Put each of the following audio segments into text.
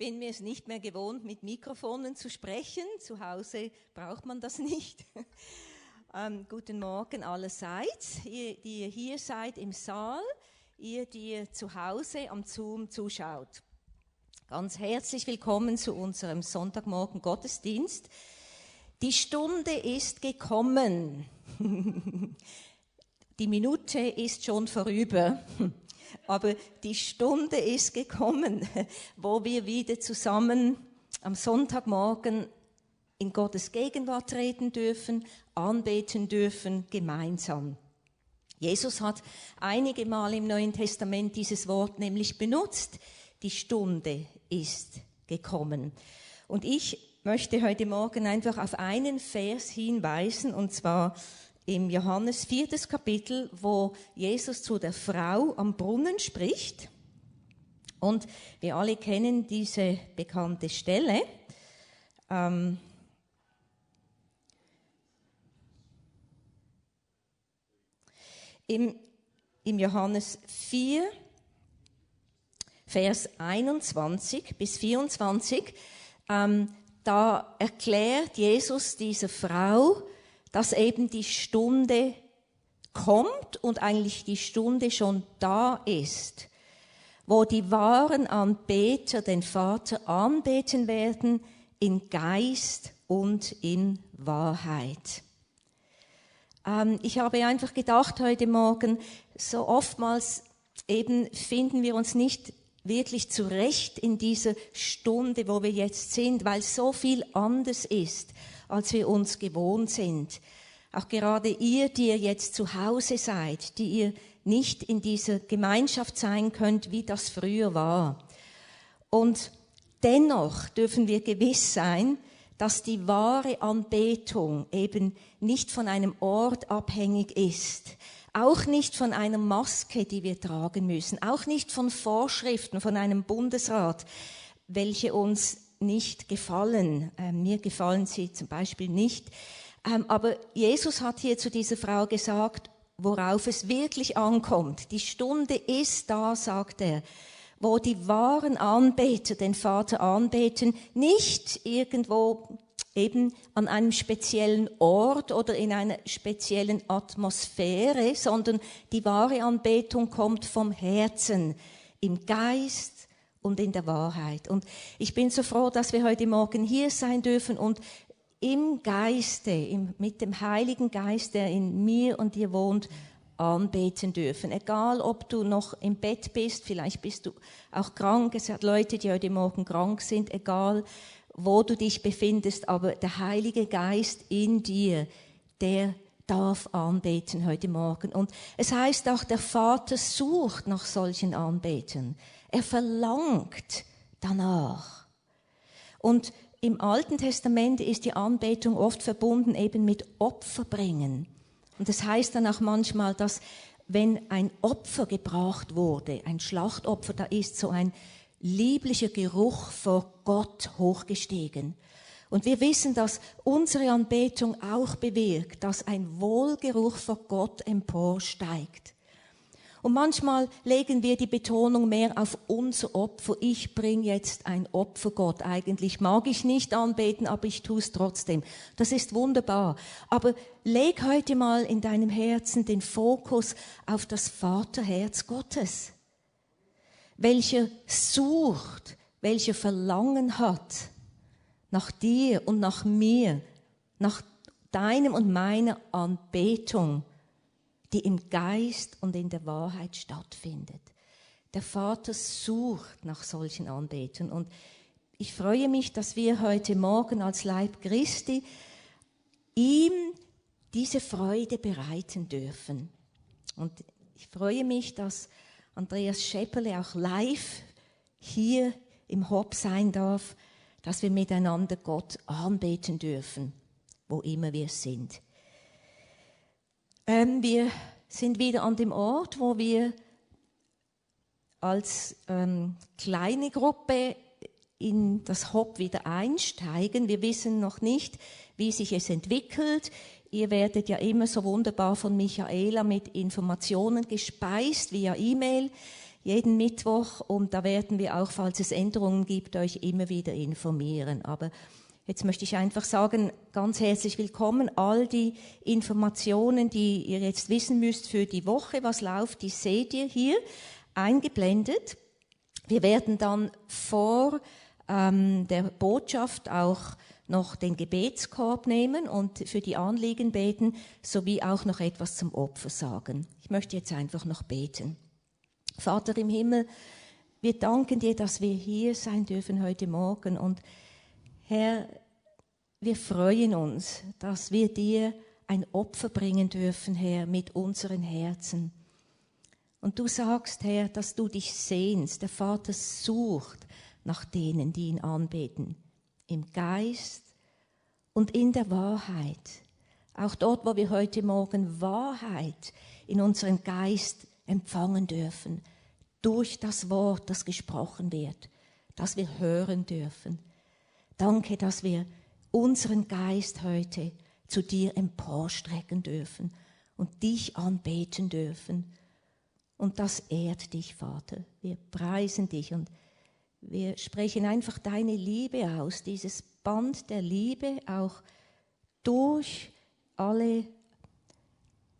bin mir es nicht mehr gewohnt, mit Mikrofonen zu sprechen. Zu Hause braucht man das nicht. ähm, guten Morgen allerseits, ihr, die ihr hier seid im Saal, ihr, die ihr zu Hause am Zoom zuschaut. Ganz herzlich willkommen zu unserem Sonntagmorgen Gottesdienst. Die Stunde ist gekommen. Die Minute ist schon vorüber. Aber die Stunde ist gekommen, wo wir wieder zusammen am Sonntagmorgen in Gottes Gegenwart treten dürfen, anbeten dürfen, gemeinsam. Jesus hat einige Mal im Neuen Testament dieses Wort nämlich benutzt. Die Stunde ist gekommen. Und ich möchte heute Morgen einfach auf einen Vers hinweisen, und zwar im Johannes viertes Kapitel, wo Jesus zu der Frau am Brunnen spricht. Und wir alle kennen diese bekannte Stelle. Ähm, im, Im Johannes 4, Vers 21 bis 24, ähm, da erklärt Jesus dieser Frau, dass eben die Stunde kommt und eigentlich die Stunde schon da ist, wo die wahren Anbeter den Vater anbeten werden in Geist und in Wahrheit. Ähm, ich habe einfach gedacht heute Morgen, so oftmals eben finden wir uns nicht wirklich zurecht in dieser Stunde, wo wir jetzt sind, weil so viel anders ist als wir uns gewohnt sind. Auch gerade ihr, die ihr jetzt zu Hause seid, die ihr nicht in dieser Gemeinschaft sein könnt, wie das früher war. Und dennoch dürfen wir gewiss sein, dass die wahre Anbetung eben nicht von einem Ort abhängig ist, auch nicht von einer Maske, die wir tragen müssen, auch nicht von Vorschriften von einem Bundesrat, welche uns nicht gefallen. Ähm, mir gefallen sie zum Beispiel nicht. Ähm, aber Jesus hat hier zu dieser Frau gesagt, worauf es wirklich ankommt. Die Stunde ist da, sagt er, wo die wahren Anbeter den Vater anbeten, nicht irgendwo eben an einem speziellen Ort oder in einer speziellen Atmosphäre, sondern die wahre Anbetung kommt vom Herzen, im Geist, und in der Wahrheit. Und ich bin so froh, dass wir heute Morgen hier sein dürfen und im Geiste, im, mit dem Heiligen Geist, der in mir und dir wohnt, anbeten dürfen. Egal, ob du noch im Bett bist, vielleicht bist du auch krank. Es hat Leute, die heute Morgen krank sind, egal wo du dich befindest, aber der Heilige Geist in dir, der darf anbeten heute Morgen. Und es heißt auch, der Vater sucht nach solchen Anbetern. Er verlangt danach. Und im Alten Testament ist die Anbetung oft verbunden eben mit Opferbringen. Und das heißt dann auch manchmal, dass wenn ein Opfer gebracht wurde, ein Schlachtopfer, da ist so ein lieblicher Geruch vor Gott hochgestiegen. Und wir wissen, dass unsere Anbetung auch bewirkt, dass ein Wohlgeruch vor Gott emporsteigt. Und manchmal legen wir die Betonung mehr auf unser Opfer. Ich bringe jetzt ein Opfer Gott. Eigentlich mag ich nicht anbeten, aber ich tue es trotzdem. Das ist wunderbar. Aber leg heute mal in deinem Herzen den Fokus auf das Vaterherz Gottes, welcher sucht, welcher Verlangen hat nach dir und nach mir, nach deinem und meiner Anbetung die im Geist und in der Wahrheit stattfindet. Der Vater sucht nach solchen Anbetern und ich freue mich, dass wir heute Morgen als Leib Christi ihm diese Freude bereiten dürfen. Und ich freue mich, dass Andreas Schepperle auch live hier im Hop sein darf, dass wir miteinander Gott anbeten dürfen, wo immer wir sind. Ähm, wir sind wieder an dem Ort, wo wir als ähm, kleine Gruppe in das Hop wieder einsteigen. Wir wissen noch nicht, wie sich es entwickelt. Ihr werdet ja immer so wunderbar von Michaela mit Informationen gespeist via E-Mail. jeden Mittwoch und da werden wir auch, falls es Änderungen gibt, euch immer wieder informieren. Aber jetzt möchte ich einfach sagen, ganz herzlich willkommen. All die Informationen, die ihr jetzt wissen müsst für die Woche, was läuft, die seht ihr hier eingeblendet. Wir werden dann vor ähm, der Botschaft auch noch den Gebetskorb nehmen und für die Anliegen beten, sowie auch noch etwas zum Opfer sagen. Ich möchte jetzt einfach noch beten. Vater im Himmel, wir danken dir, dass wir hier sein dürfen heute Morgen und Herr, wir freuen uns, dass wir dir ein Opfer bringen dürfen, Herr, mit unseren Herzen. Und du sagst, Herr, dass du dich sehnst. Der Vater sucht nach denen, die ihn anbeten. Im Geist und in der Wahrheit. Auch dort, wo wir heute Morgen Wahrheit in unseren Geist empfangen dürfen. Durch das Wort, das gesprochen wird. Das wir hören dürfen. Danke, dass wir unseren Geist heute zu dir emporstrecken dürfen und dich anbeten dürfen und das ehrt dich, Vater. Wir preisen dich und wir sprechen einfach deine Liebe aus, dieses Band der Liebe auch durch alle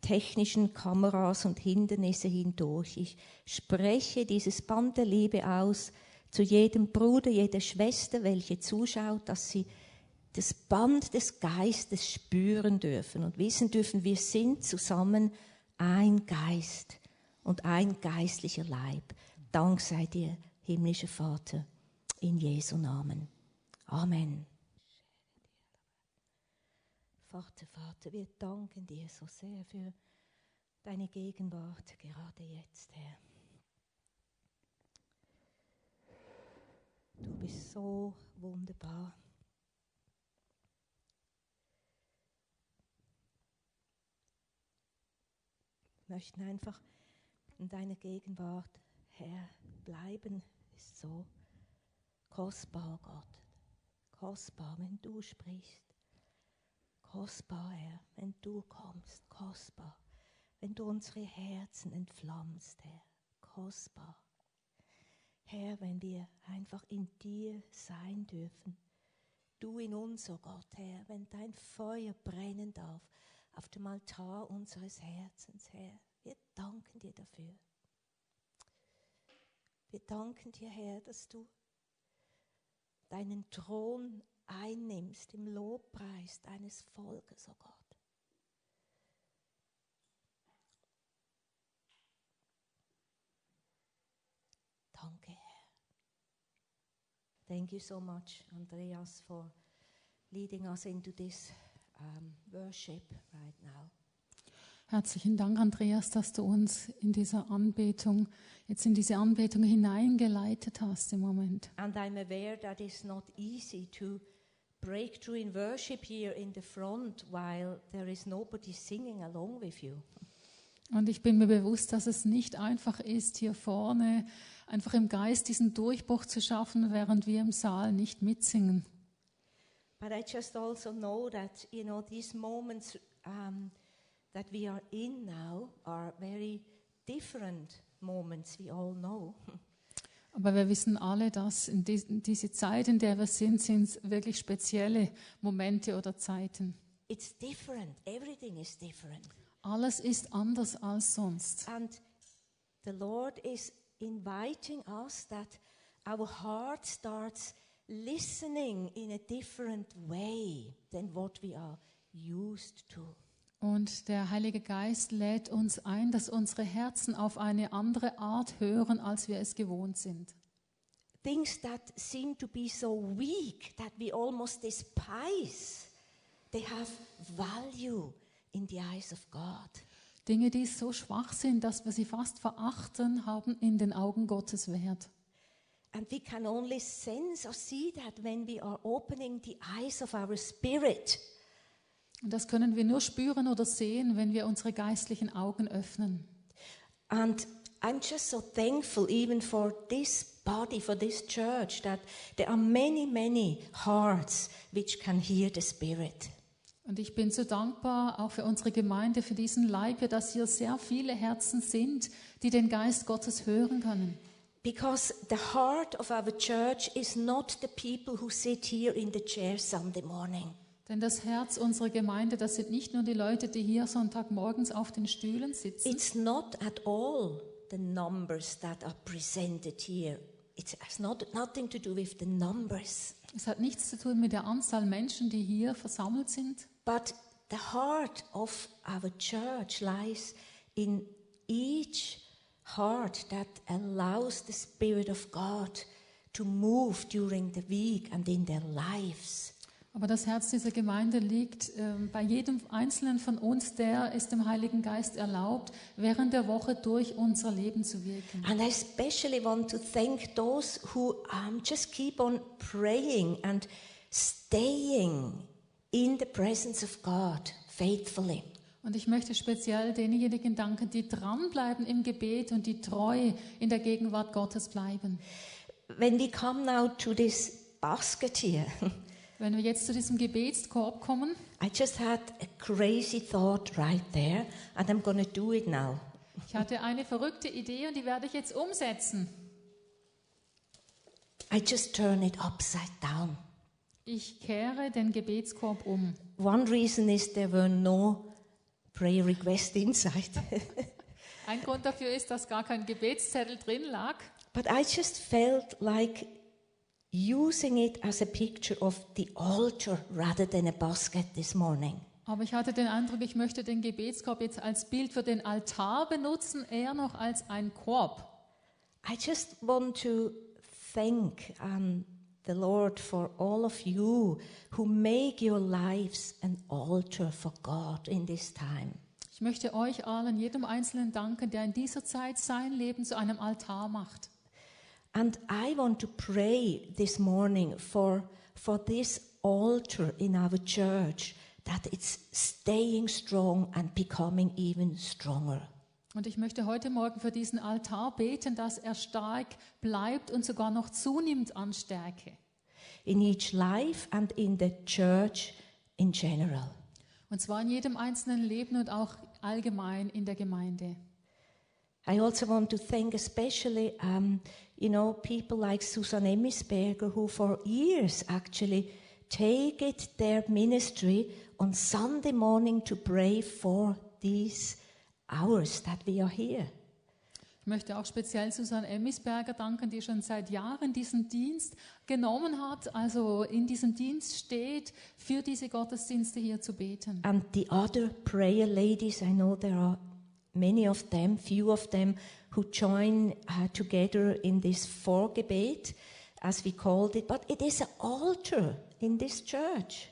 technischen Kameras und Hindernisse hindurch. Ich spreche dieses Band der Liebe aus zu jedem Bruder, jeder Schwester, welche zuschaut, dass sie das Band des Geistes spüren dürfen und wissen dürfen, wir sind zusammen ein Geist und ein geistlicher Leib. Dank sei dir, himmlischer Vater, in Jesu Namen. Amen. Vater, Vater, wir danken dir so sehr für deine Gegenwart gerade jetzt, Herr. Du bist so wunderbar. Möchten einfach in deiner Gegenwart, Herr, bleiben, ist so kostbar, Gott. Kostbar, wenn du sprichst. Kostbar, Herr, wenn du kommst. Kostbar, wenn du unsere Herzen entflammst, Herr. Kostbar. Herr, wenn wir einfach in dir sein dürfen. Du in uns, oh Gott, Herr, wenn dein Feuer brennen darf auf dem Altar unseres Herzens, Herr. Wir danken dir dafür. Wir danken dir, Herr, dass du deinen Thron einnimmst im Lobpreis deines Volkes, oh Gott. Danke, Herr. Thank you so much, Andreas, for leading us into this um, worship right now. Herzlichen Dank, Andreas, dass du uns in dieser Anbetung, jetzt in diese Anbetung hineingeleitet hast im Moment. And I'm aware that it's not easy to break through in worship here in the front while there is nobody singing along with you. Und ich bin mir bewusst, dass es nicht einfach ist, hier vorne einfach im Geist diesen Durchbruch zu schaffen, während wir im Saal nicht mitsingen. But I just also know that, you know, these moments um, that we are in now are very different moments, we all know. Aber wir wissen alle, dass in die, diese Zeit, in der wir sind, sind wirklich spezielle Momente oder Zeiten. It's different. Everything is different. Alles ist anders als sonst. And the Lord is inviting us that our heart starts listening in a different way than what we are used to. Und der Heilige Geist lädt uns ein, dass unsere Herzen auf eine andere Art hören, als wir es gewohnt sind. Things that seem to be so weak that we almost despise, they have value in the eyes of God. Dinge, die so schwach sind, dass wir sie fast verachten, haben in den Augen Gottes Wert. And we can only sense or see that when we are opening the eyes of our spirit. Und das können wir nur spüren oder sehen, wenn wir unsere geistlichen Augen öffnen. And I'm just so thankful even for this body, for this church, that there are many, many hearts which can hear the Spirit. Und ich bin so dankbar auch für unsere Gemeinde, für diesen Leib, dass hier sehr viele Herzen sind, die den Geist Gottes hören können. Because the heart of our church is not the people who sit here in the chair Sunday morning. Denn das Herz unserer Gemeinde, das sind nicht nur die Leute, die hier Sonntagmorgens auf den Stühlen sitzen. It's not at all the numbers that are presented here. It has not, nothing to do with the numbers. Es hat nichts zu tun mit der Anzahl Menschen, die hier versammelt sind. But the heart of our church lies in each heart that allows the Spirit of God to move during the week and in their lives. Aber das Herz dieser Gemeinde liegt ähm, bei jedem Einzelnen von uns, der es dem Heiligen Geist erlaubt, während der Woche durch unser Leben zu wirken. And I especially want to thank those who um, just keep on praying and staying in the presence of God faithfully. Und ich möchte speziell denjenigen danken, die dranbleiben im Gebet und die treu in der Gegenwart Gottes bleiben. When we come now to this basket here, Wenn wir jetzt zu diesem Gebetskorb kommen, I just had a crazy thought right there, and I'm going to do it now. ich hatte eine verrückte Idee und die werde ich jetzt umsetzen. I just turn it upside down. Ich kehre den Gebetskorb um. One reason is there were no prayer requests inside. Ein Grund dafür ist, dass gar kein Gebetszettel drin lag. but I just felt like using it as a picture of the altar rather than a basket this morning. Aber ich hatte den Eindruck, ich möchte den Gebetskorb jetzt als Bild für den Altar benutzen, eher noch als ein Korb. I just want to thank um, the Lord for all of you who make your lives an altar for God in this time. Ich möchte euch allen, jedem Einzelnen danken, der in dieser Zeit sein Leben zu einem Altar macht. And I want to pray this morning for, for this altar in our church that it's staying strong and becoming even stronger. Und ich möchte heute Morgen für diesen Altar beten, dass er stark bleibt und sogar noch zunimmt an Stärke. in each life and in the church in general. Und zwar in jedem einzelnen Leben und auch allgemein in der Gemeinde. I also want to thank especially, um, you know, people like Susan Emmisberger who for years actually take it their ministry on Sunday morning to pray for these hours that we are here. Ich möchte auch speziell Susanne Emmisberger danken, die schon seit Jahren diesen Dienst genommen hat, also in diesem Dienst steht, für diese Gottesdienste hier zu beten. And the other prayer ladies, I know there are many of them, few of them, who join uh, together in this Vorgebet, as we called it, but it is an altar in this church.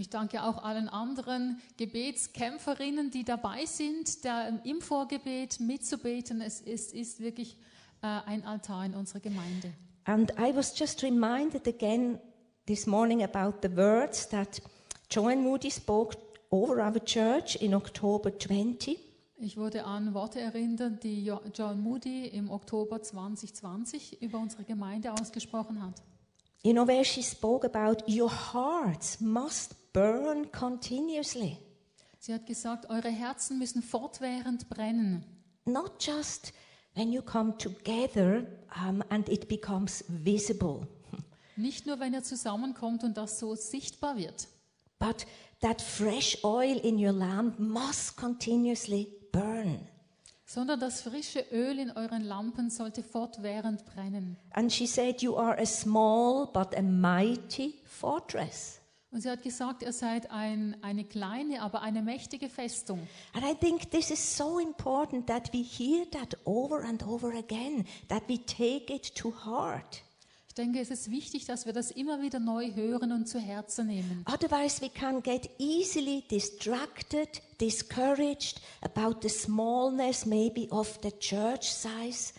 Ich danke auch allen anderen Gebetskämpferinnen, die dabei sind, der, im Vorgebet mitzubeten. Es ist, ist wirklich äh, ein Altar in unserer Gemeinde. And I was just reminded again this morning about the words that Joan Moody spoke over our church in October 20. Ich wurde an Worte erinnert, die Jo- John Moody im Oktober 2020 über unsere Gemeinde ausgesprochen hat. You know, where she spoke about your hearts must burn continuously. Sie hat gesagt, eure Herzen müssen fortwährend brennen. Not just when you come together um, and it becomes visible, Nicht nur, wenn ihr zusammenkommt und das so sichtbar wird, but that fresh oil in your lamp must continuously burn. Sondern das frische Öl in euren Lampen sollte fortwährend brennen. And she said, You are a small but a mighty fortress. Und sie hat gesagt, ihr seid ein, eine kleine, aber eine mächtige Festung. And I think this is so important that we hear that over and over again, that we take it to heart. Ich denke, es ist wichtig, dass wir das immer wieder neu hören und zu Herzen nehmen. Otherwise, we can get easily distracted, discouraged about the smallness maybe of the church size.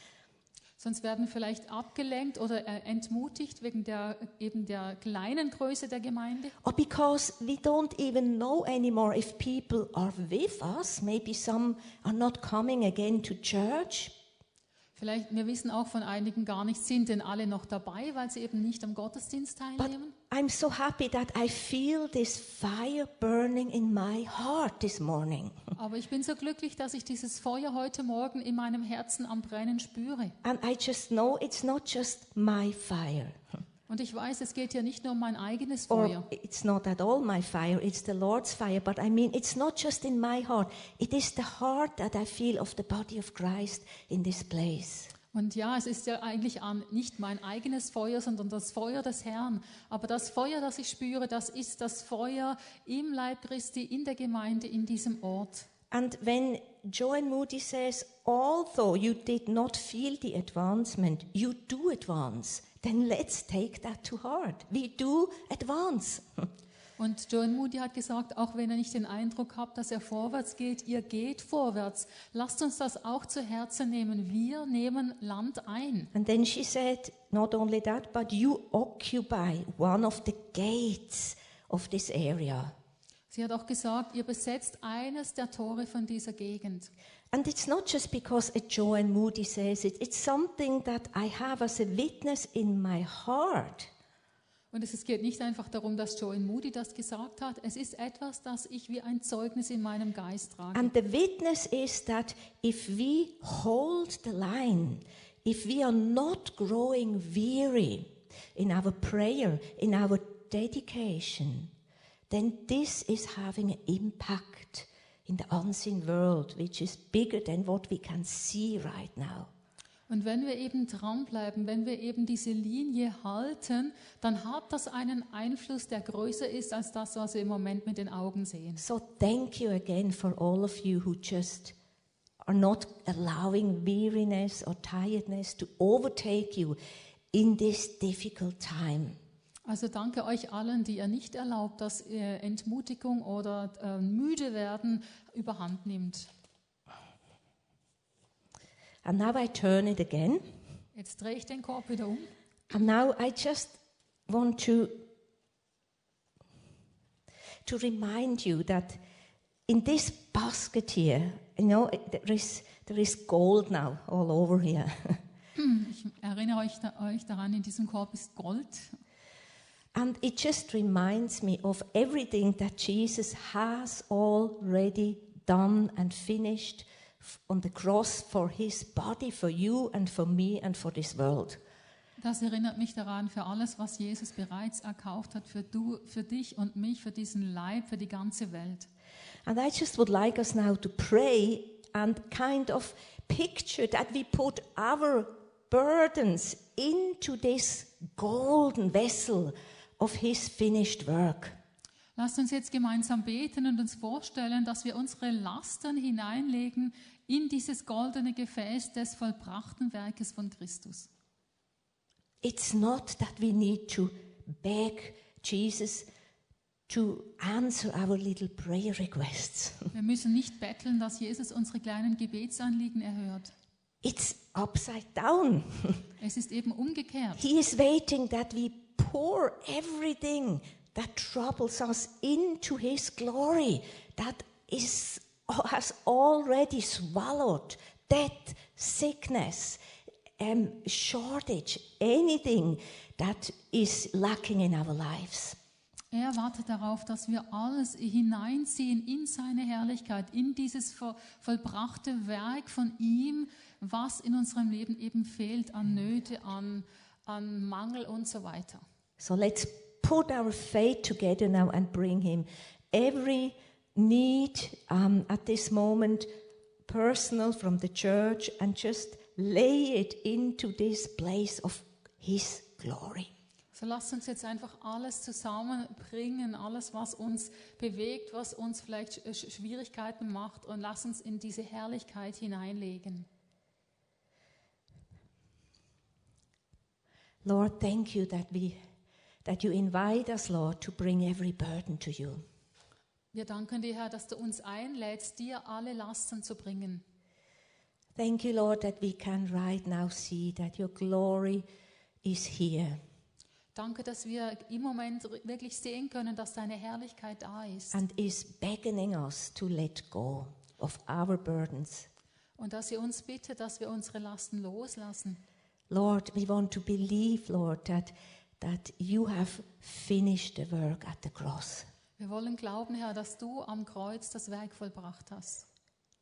Sonst werden wir vielleicht abgelenkt oder äh, entmutigt wegen der, eben der kleinen Größe der Gemeinde. Or because we don't even know anymore if people are with us. Maybe some are not coming again to church. Vielleicht, wir wissen auch von einigen gar nicht, sind denn alle noch dabei, weil sie eben nicht am Gottesdienst But teilnehmen? I'm so happy that I feel this fire burning in my heart this morning. Aber ich bin so glücklich, dass ich dieses Feuer heute Morgen in meinem Herzen am Brennen spüre. And I just know it's not just my fire. Und ich weiß, es geht ja nicht nur um mein eigenes Or Feuer. it's not at all my fire, it's the Lord's fire. But I mean, it's not just in my heart, it is the heart that I feel of the body of Christ in this place. Und ja, es ist ja eigentlich nicht mein eigenes Feuer, sondern das Feuer des Herrn. Aber das Feuer, das ich spüre, das ist das Feuer im Leib Christi, in der Gemeinde, in diesem Ort. And when Joan Moody says, although you did not feel the advancement, you do advance, then let's take that to heart. We do advance. Und Joan Moody hat gesagt, auch wenn ihr nicht den Eindruck habt, dass er vorwärts geht, ihr geht vorwärts. Lasst uns das auch zu Herzen nehmen. Wir nehmen Land ein. And then she said, not only that, but you occupy one of the gates of this area. Sie hat auch gesagt, ihr besetzt eines der Tore von dieser Gegend. And it's not just because a Joan Moody says it, it's something that I have as a witness in my heart. Und es geht nicht einfach darum, dass Joan Moody das gesagt hat. Es ist etwas, das ich wie ein Zeugnis in meinem Geist trage. And the witness is that if we hold the line, if we are not growing weary in our prayer, in our dedication, then this is having an impact in the unseen world, which is bigger than what we can see right now. Und wenn wir eben dranbleiben, wenn wir eben diese Linie halten, dann hat das einen Einfluss, der größer ist als das, was wir im Moment mit den Augen sehen. So thank you again for all of you who just are not allowing weariness or tiredness to overtake you in this difficult time. Also danke euch allen, die ihr nicht erlaubt, dass äh, Entmutigung oder äh, müde werden überhand nimmt. And now I turn it again. Jetzt drehe ich den Korb wieder um. And now I just want to to remind you that in this basket here, you know, there is there is gold now all over here. Ich erinnere euch, da, euch daran, in diesem Korb ist Gold. And it just reminds me of everything that Jesus has already done and finished on the cross for his body, for you and for me and for this world. Das erinnert mich daran, für alles, was Jesus bereits erkauft hat, für, du, für dich und mich, für diesen Leib, für die ganze Welt. And I just would like us now to pray and kind of picture that we put our burdens into this golden vessel of his finished work. Lasst uns jetzt gemeinsam beten und uns vorstellen, dass wir unsere Lasten hineinlegen in dieses goldene Gefäß des vollbrachten Werkes von Christus. It's not that we need to beg Jesus to answer our little prayer requests. Wir müssen nicht betteln, dass Jesus unsere kleinen Gebetsanliegen erhört. It's upside down. Es ist eben umgekehrt. He is waiting that we pour everything that troubles us into His glory, that is, has already swallowed death, sickness, um, shortage, anything that is lacking in our lives. Er wartet darauf, dass wir alles hineinziehen in seine Herrlichkeit, in dieses vo- vollbrachte Werk von ihm, was in unserem Leben eben fehlt an Nöte, an, an Mangel und so weiter. So let's put our faith together now and bring Him every need um, at this moment, personal from the church, and just lay it into this place of His glory. So lasst uns jetzt einfach alles zusammenbringen, alles, was uns bewegt, was uns vielleicht Sch- Schwierigkeiten macht und lasst uns in diese Herrlichkeit hineinlegen. Lord, thank you that we that you invite us, Lord, to bring every burden to you. Wir danken dir, Herr, dass du uns einlädst, dir alle Lasten zu bringen. Thank you, Lord, that we can right now see that your glory is here. Danke, dass wir im Moment wirklich sehen können, dass deine Herrlichkeit da ist and is beckoning us to let go of our burdens. Und dass ihr uns bittet, dass wir unsere Lasten loslassen. Lord, we want to believe, Lord, that, that you have finished the work at the cross. Wir wollen glauben, Herr, dass du am Kreuz das Werk vollbracht hast.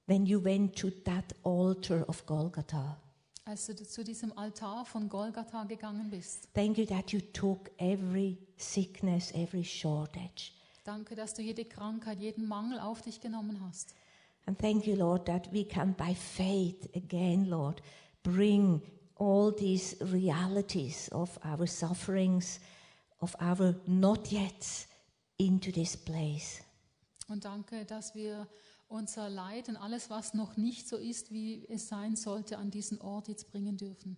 When you went to that altar of Golgotha, Als du zu diesem Altar von Golgatha gegangen bist. thank you that you took every sickness, every shortage. Danke, dass du jede Krankheit, jeden Mangel auf dich genommen hast. And thank you, Lord, that we can, by faith, again, Lord, bring all these realities of our sufferings, of our not yet into this place. Und danke, dass wir unser Leid und alles, was noch nicht so ist, wie es sein sollte, an diesen Ort jetzt bringen dürfen.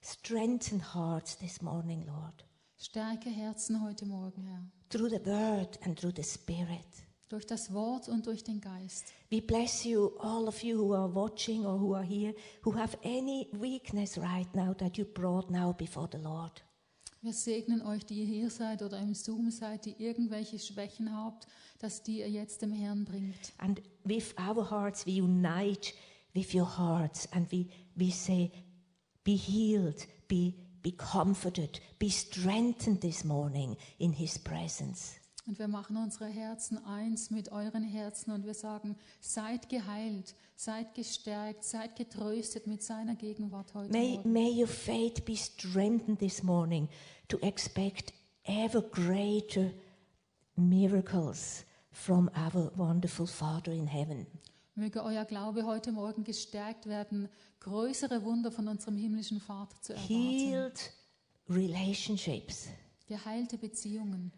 Strengthen hearts this morning, Lord, Stärke Herzen heute Morgen, Herr. through the word and through the spirit. Durch das Wort und durch den Geist. We bless you, all of you who are watching or who are here, who have any weakness right now that you brought now before the Lord. Wir segnen euch, die ihr hier seid oder im Zoom seid, die irgendwelche Schwächen habt, dass die ihr jetzt dem Herrn bringt. And with our hearts, we unite with your hearts and we, we say, Be healed, be, be comforted, be strengthened this morning in His presence. Und wir machen unsere Herzen eins mit euren Herzen und wir sagen, seid geheilt, seid gestärkt, seid getröstet mit seiner Gegenwart heute May, Morgen. may your faith be strengthened this morning to expect ever greater miracles from our wonderful Father in heaven. Möge euer Glaube heute Morgen gestärkt werden, größere Wunder von unserem himmlischen Vater zu erwarten. Healed relationships, Geheilte Beziehungen,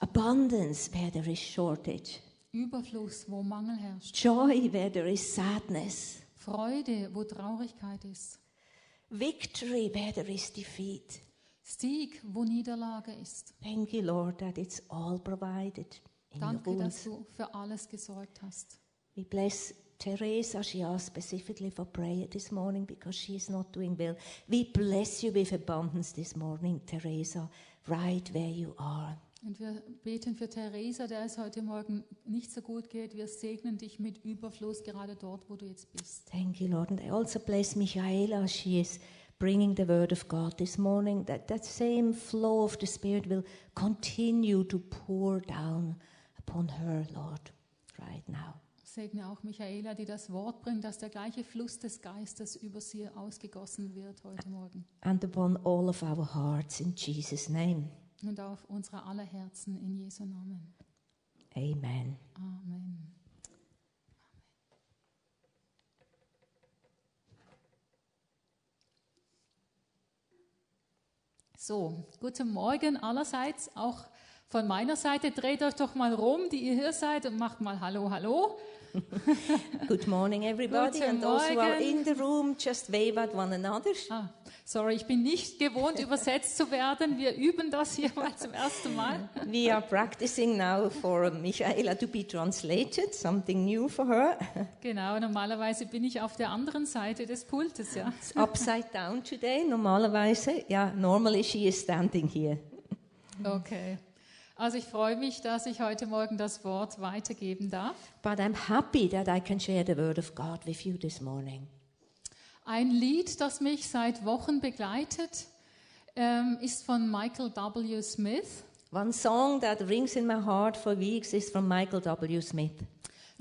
abundance where there is shortage, Überfluss, wo Mangel herrscht, joy where there is sadness, Freude, wo Traurigkeit ist, victory where there is defeat. Sieg, wo Niederlage ist. Thank you, Lord, that it's all provided in Danke, your dass du für alles gesorgt hast. We bless Teresa. She asked specifically for prayer this morning because she is not doing well. We bless you with abundance this morning, Teresa, right where you are. Und wir beten für Theresa, der es heute Morgen nicht so gut geht. Wir segnen dich mit Überfluss gerade dort, wo du jetzt bist. Thank you, Lord. And I also bless Michaela. She is bringing the word of God this morning. That that same flow of the Spirit will continue to pour down upon her, Lord, right now. Segne auch Michaela, die das Wort bringt, dass der gleiche Fluss des Geistes über sie ausgegossen wird heute Morgen. And upon all of our hearts in Jesus' name. Und auf unsere aller Herzen in Jesu Namen. Amen. Amen. So, guten Morgen allerseits, auch von meiner Seite. Dreht euch doch mal rum, die ihr hier seid, und macht mal Hallo, Hallo. Good morning, everybody. Guten and those who are in the room, just wave at one another. Ah, sorry, ich bin nicht gewohnt, übersetzt zu werden. Wir üben das hier mal zum ersten Mal. We are practicing now for Michaela to be translated, something new for her. Genau, normalerweise bin ich auf der anderen Seite des Pultes, ja. It's upside down today, normalerweise. Yeah, normally she is standing here. Okay. Also ich freue mich, dass ich heute Morgen das Wort weitergeben darf. But I'm happy that I can share the word of God with you this morning. Ein Lied, das mich seit Wochen begleitet, ähm, ist von Michael W. Smith. One song that rings in my heart for weeks is from Michael W. Smith.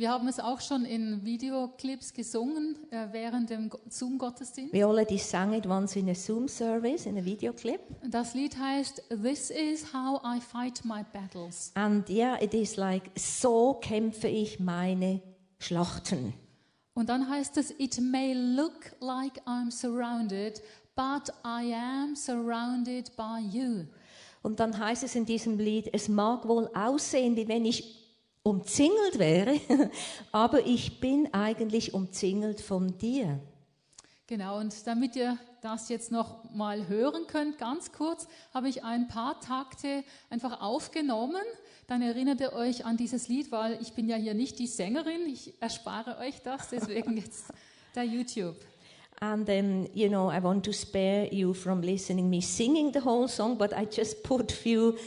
Wir haben es auch schon in Videoclips gesungen äh, während dem Go- Zoom-Gottesdienst. We already sang it once in a Zoom service, in a video clip. Das Lied heißt This is how I fight my battles. And yeah, it is like, so kämpfe ich meine Schlachten. Und dann heißt es It may look like I'm surrounded, but I am surrounded by you. Und dann heißt es in diesem Lied, es mag wohl aussehen, wie wenn ich umzingelt wäre, aber ich bin eigentlich umzingelt von dir. Genau, und damit ihr das jetzt noch mal hören könnt, ganz kurz, habe ich ein paar Takte einfach aufgenommen. Dann erinnert ihr euch an dieses Lied, weil ich bin ja hier nicht die Sängerin, ich erspare euch das, deswegen jetzt der YouTube. And um, you know, I want to spare you from listening me singing the whole song, but I just put few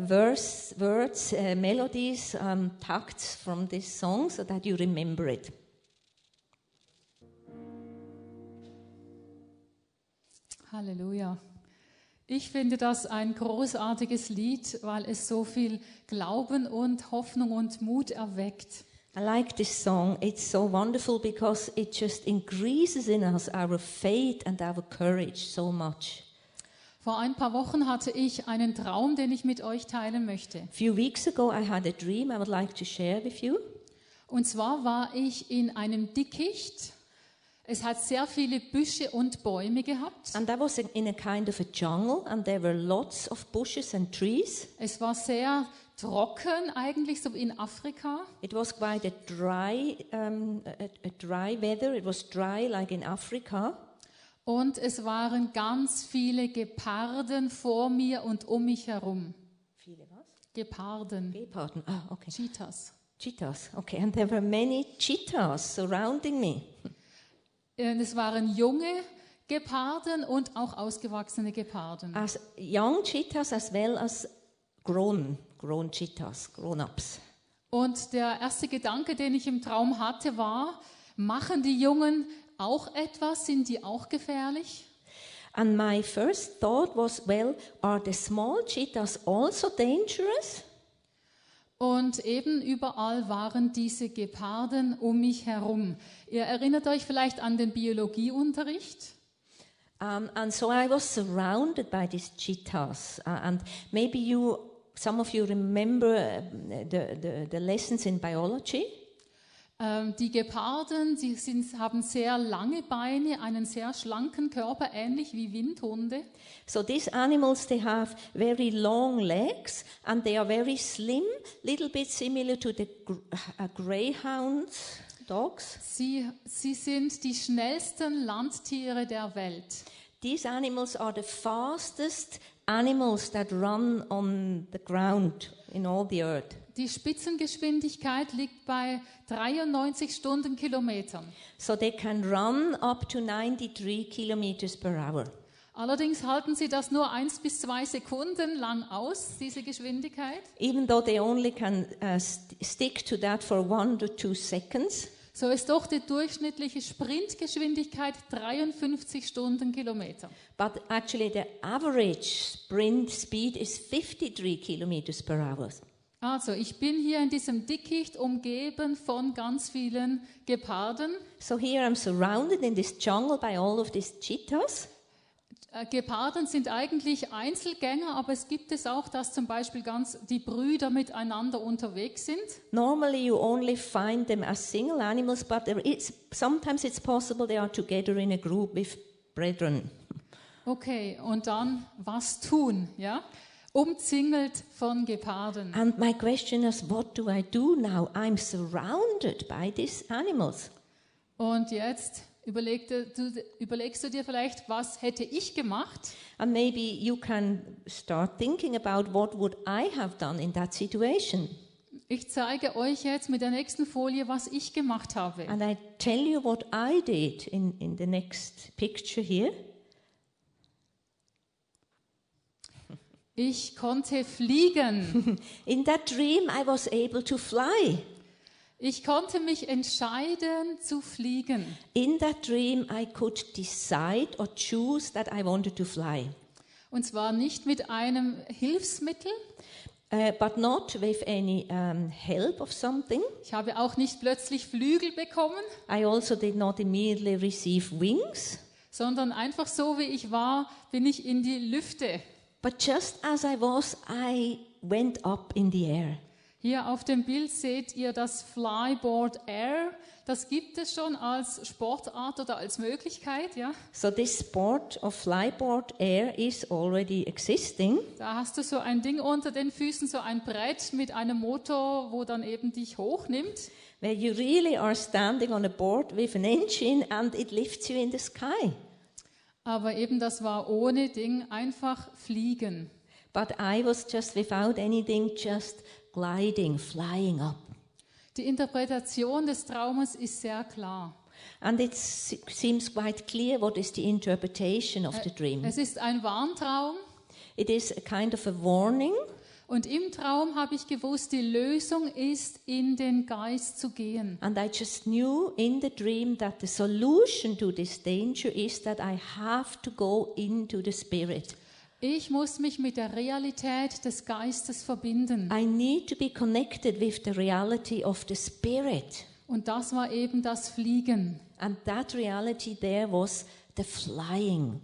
verse, words, uh, melodies, um, tacts from this song so that you remember it. Halleluja. Ich finde das ein großartiges Lied, weil es so viel Glauben und Hoffnung und Mut erweckt. I like this song. It's so wonderful because it just increases in us our faith and our courage so much. Vor ein paar Wochen hatte ich einen Traum, den ich mit euch teilen möchte. A few weeks ago, I had a dream I would like to share with you. Und zwar war ich in einem Dickicht. Es hat sehr viele Büsche und Bäume gehabt. And I was in- a kind of a jungle, and there were lots of bushes and trees. Es war sehr trocken eigentlich, so wie in Afrika. It was quite a dry, um, a, a dry weather. It was dry like in Africa. Und es waren ganz viele Geparden vor mir und um mich herum. Viele was? Geparden, Geparden. Ah, okay. Cheetahs. Cheetahs. Okay, and there were many cheetahs surrounding me. Und es waren junge Geparden und auch ausgewachsene Geparden. As young cheetahs as well as grown, grown cheetahs, grown-ups. Und der erste Gedanke, den ich im Traum hatte, war, machen die Jungen auch etwas? Sind die auch gefährlich? And my first thought was, well, are the small cheetahs also dangerous? Und eben überall waren diese Geparden um mich herum. Ihr erinnert euch vielleicht an den Biologieunterricht? Um, and so I was surrounded by these cheetahs. Uh, and maybe you, some of you remember uh, the, the, the lessons in biology. Ähm, die Geparden, sie sind, haben sehr lange Beine, einen sehr schlanken Körper, ähnlich wie Windhunde. So these animals, they have very long legs and they are very slim, little bit similar to the uh, greyhound dogs. Sie, sie sind die schnellsten Landtiere der Welt. These animals are the fastest animals that run on the ground in all the earth. Die Spitzengeschwindigkeit liegt bei 93 Stundenkilometern. So they can run up to 93 kilometers per hour. Allerdings halten sie das nur eins bis zwei Sekunden lang aus, diese Geschwindigkeit. Even though they only can uh, st- stick to that for one to two seconds, So ist doch die durchschnittliche Sprintgeschwindigkeit 53 Stundenkilometer. but actually the average sprint speed is 53 kilometers per hour. Also, ich bin hier in diesem Dickicht umgeben von ganz vielen Geparden. So here I'm surrounded in this jungle by all of these cheetahs. Äh, Geparden sind eigentlich Einzelgänger, aber es gibt es auch, dass zum Beispiel ganz die Brüder miteinander unterwegs sind. Normally you only find them as single animals, but there is, sometimes it's possible they are together in a group with brethren. Okay, und dann was tun, ja? Umzingelt von Geparden. And my question is, what do I do now? I'm surrounded by these animals. Und jetzt überlegte, du, überlegst du dir vielleicht, was hätte ich gemacht? And maybe you can start thinking about what would I have done in that situation. Ich zeige euch jetzt mit der nächsten Folie, was ich gemacht habe. And I tell you what I did in, in the next picture here. Ich konnte fliegen. In that dream, I was able to fly. Ich konnte mich entscheiden zu fliegen. In that dream, I could decide or choose that I wanted to fly. Und zwar nicht mit einem Hilfsmittel. Uh, but not with any um, help of something. Ich habe auch nicht plötzlich Flügel bekommen, I also did not immediately receive wings. sondern einfach so wie ich war, bin ich in die Lüfte. But just as I was, I went up in the air. Hier auf dem Bild seht ihr das Flyboard Air. Das gibt es schon als Sportart oder als Möglichkeit, ja. So this sport of flyboard air is already existing. Da hast du so ein Ding unter den Füßen, so ein Brett mit einem Motor, wo dann eben dich hochnimmt. Where you really are standing on a board with an engine and it lifts you in the sky. Aber eben das war ohne Ding, einfach fliegen. But I was just without anything, just gliding, flying up. Die Interpretation des Traumes ist sehr klar. And it se- seems quite clear what is the interpretation of the dream. Es ist ein Warntraum It is a kind of a warning, Und im Traum habe ich gewusst, die Lösung ist, in den Geist zu gehen. And I just knew in the dream that the solution to this danger is that I have to go into the Spirit. Ich muss mich mit der Realität des Geistes verbinden. I need to be connected with the reality of the Spirit. Und das war eben das Fliegen. And that reality there was the flying.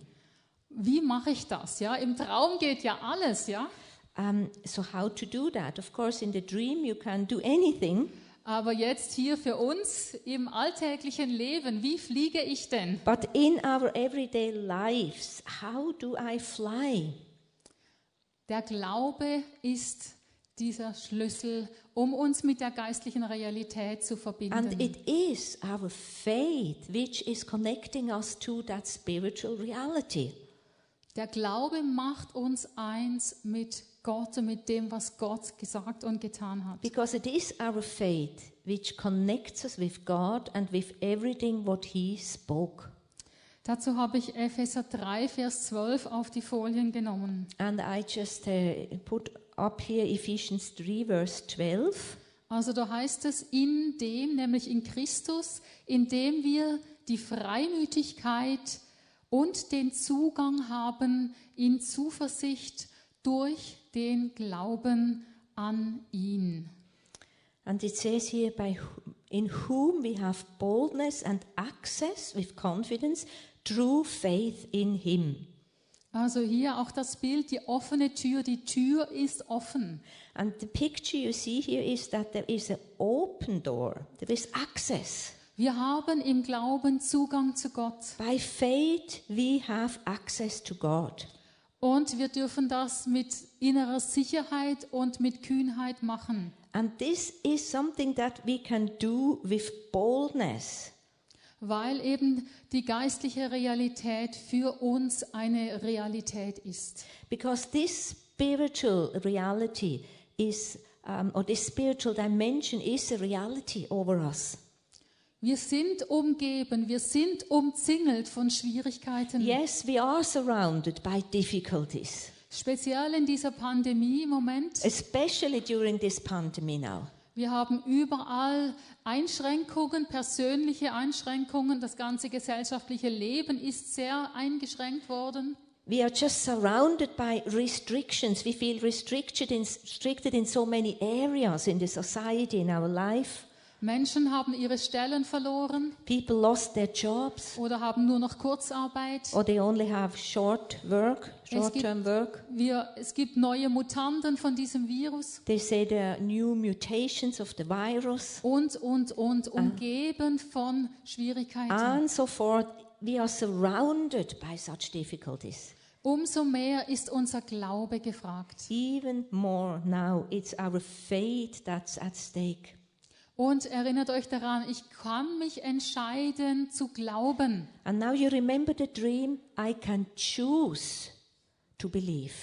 Wie mache ich das? Ja, im Traum geht ja alles, ja. Um, so, how to do that? Of course, in the dream, you can do anything. Aber jetzt hier für uns im alltäglichen Leben, wie fliege ich denn? But in our everyday lives, how do I fly? Der Glaube ist dieser Schlüssel, um uns mit der geistlichen Realität zu And verbinden. it is our faith which is connecting us to that spiritual reality. Der Glaube macht uns eins mit Gott und mit dem, was Gott gesagt und getan hat. Because it is our faith which connects us with God and with everything what He spoke. Dazu habe ich Epheser 3, Vers 12 auf die Folien genommen. And I just uh, put up here Ephesians 3, verse 12. Also da heißt es, in dem, nämlich in Christus, in dem wir die Freimütigkeit und den Zugang haben in Zuversicht durch den Glauben an ihn. And it says here, by in whom we have boldness and access with confidence through faith in Him. Also hier auch das Bild, die offene Tür, die Tür ist offen. And the picture you see here is that there is an open door, there is access. Wir haben im Glauben Zugang zu Gott By faith, we have access to God. Und wir dürfen das mit innerer Sicherheit und mit Kühnheit machen. And this is something that we can do with boldness. weil eben die geistliche Realität für uns eine Realität ist. Because this spiritual reality is, um, or this spiritual dimension is a reality over us. Wir sind umgeben, wir sind umzingelt von Schwierigkeiten. Yes, we are surrounded by difficulties, Speziell in dieser Pandemie im Moment. especially during this pandemic now. Wir haben überall Einschränkungen, persönliche Einschränkungen. Das ganze gesellschaftliche Leben ist sehr eingeschränkt worden. We are just surrounded by restrictions. We feel restricted in, restricted in so many areas in the society, in our life. Menschen haben ihre Stellen verloren People lost their jobs, oder haben nur noch Kurzarbeit. or they only have short work, Es gibt- short-term work. Wir, es gibt neue Mutanten von diesem Virus. They say there are new mutations of the virus, und, und, und, umgeben von Schwierigkeiten. and so forth. We are surrounded by such difficulties. Umso mehr ist unser Glaube gefragt. Even more now, it's our faith that's at stake. Und erinnert euch daran, ich kann mich entscheiden zu glauben. And now you remember the dream I can choose to believe.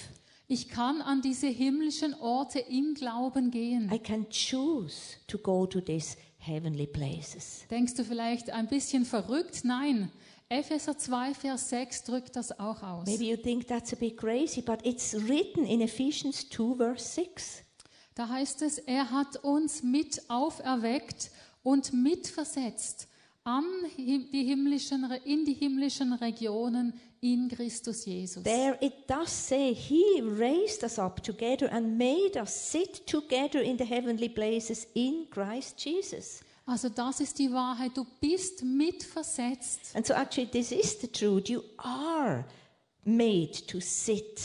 Ich kann an diese himmlischen Orte im Glauben gehen. I can choose to go to these heavenly places. Denkst du vielleicht ein bisschen verrückt? Nein. Epheser 2, Vers 6 drückt das auch aus. Maybe you think that's a bit crazy, but it's written in Ephesians 2, verse 6. Da heißt es, er hat uns mit auferweckt und mitversetzt an die himmlischen, in die himmlischen Regionen in Christus Jesus. There it does say, He raised us up together and made us sit together in the heavenly places in Christ Jesus. Also das ist die Wahrheit. Du bist mitversetzt. And so, actually, this is the truth. You are made to sit.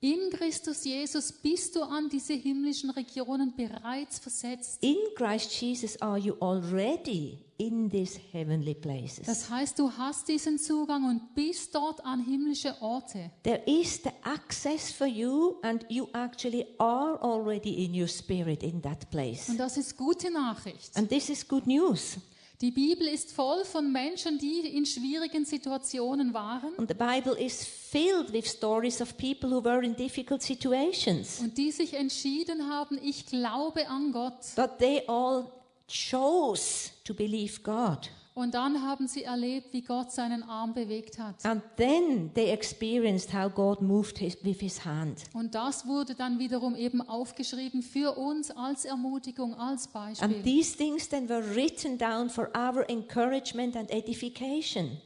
In Christus Jesus bist du an diese himmlischen Regionen bereits versetzt. In Christ Jesus are you already in these heavenly places. Das heißt, du hast diesen Zugang und bist dort an himmlische Orte. There is the access for you, and you actually are already in your spirit in that place. Und das ist gute Nachricht. And this is good news. Die Bibel ist voll von Menschen, die in schwierigen Situationen waren And the Bible is filled with stories of people who were in difficult situations, und die sich entschieden haben, ich glaube an Gott. but they all chose to believe God. Und dann haben sie erlebt, wie Gott seinen Arm bewegt hat. And then they experienced how God moved his, with his hand. Und das wurde dann wiederum eben aufgeschrieben für uns als Ermutigung, als And Beispiel. these things then were written down for our encouragement and edification.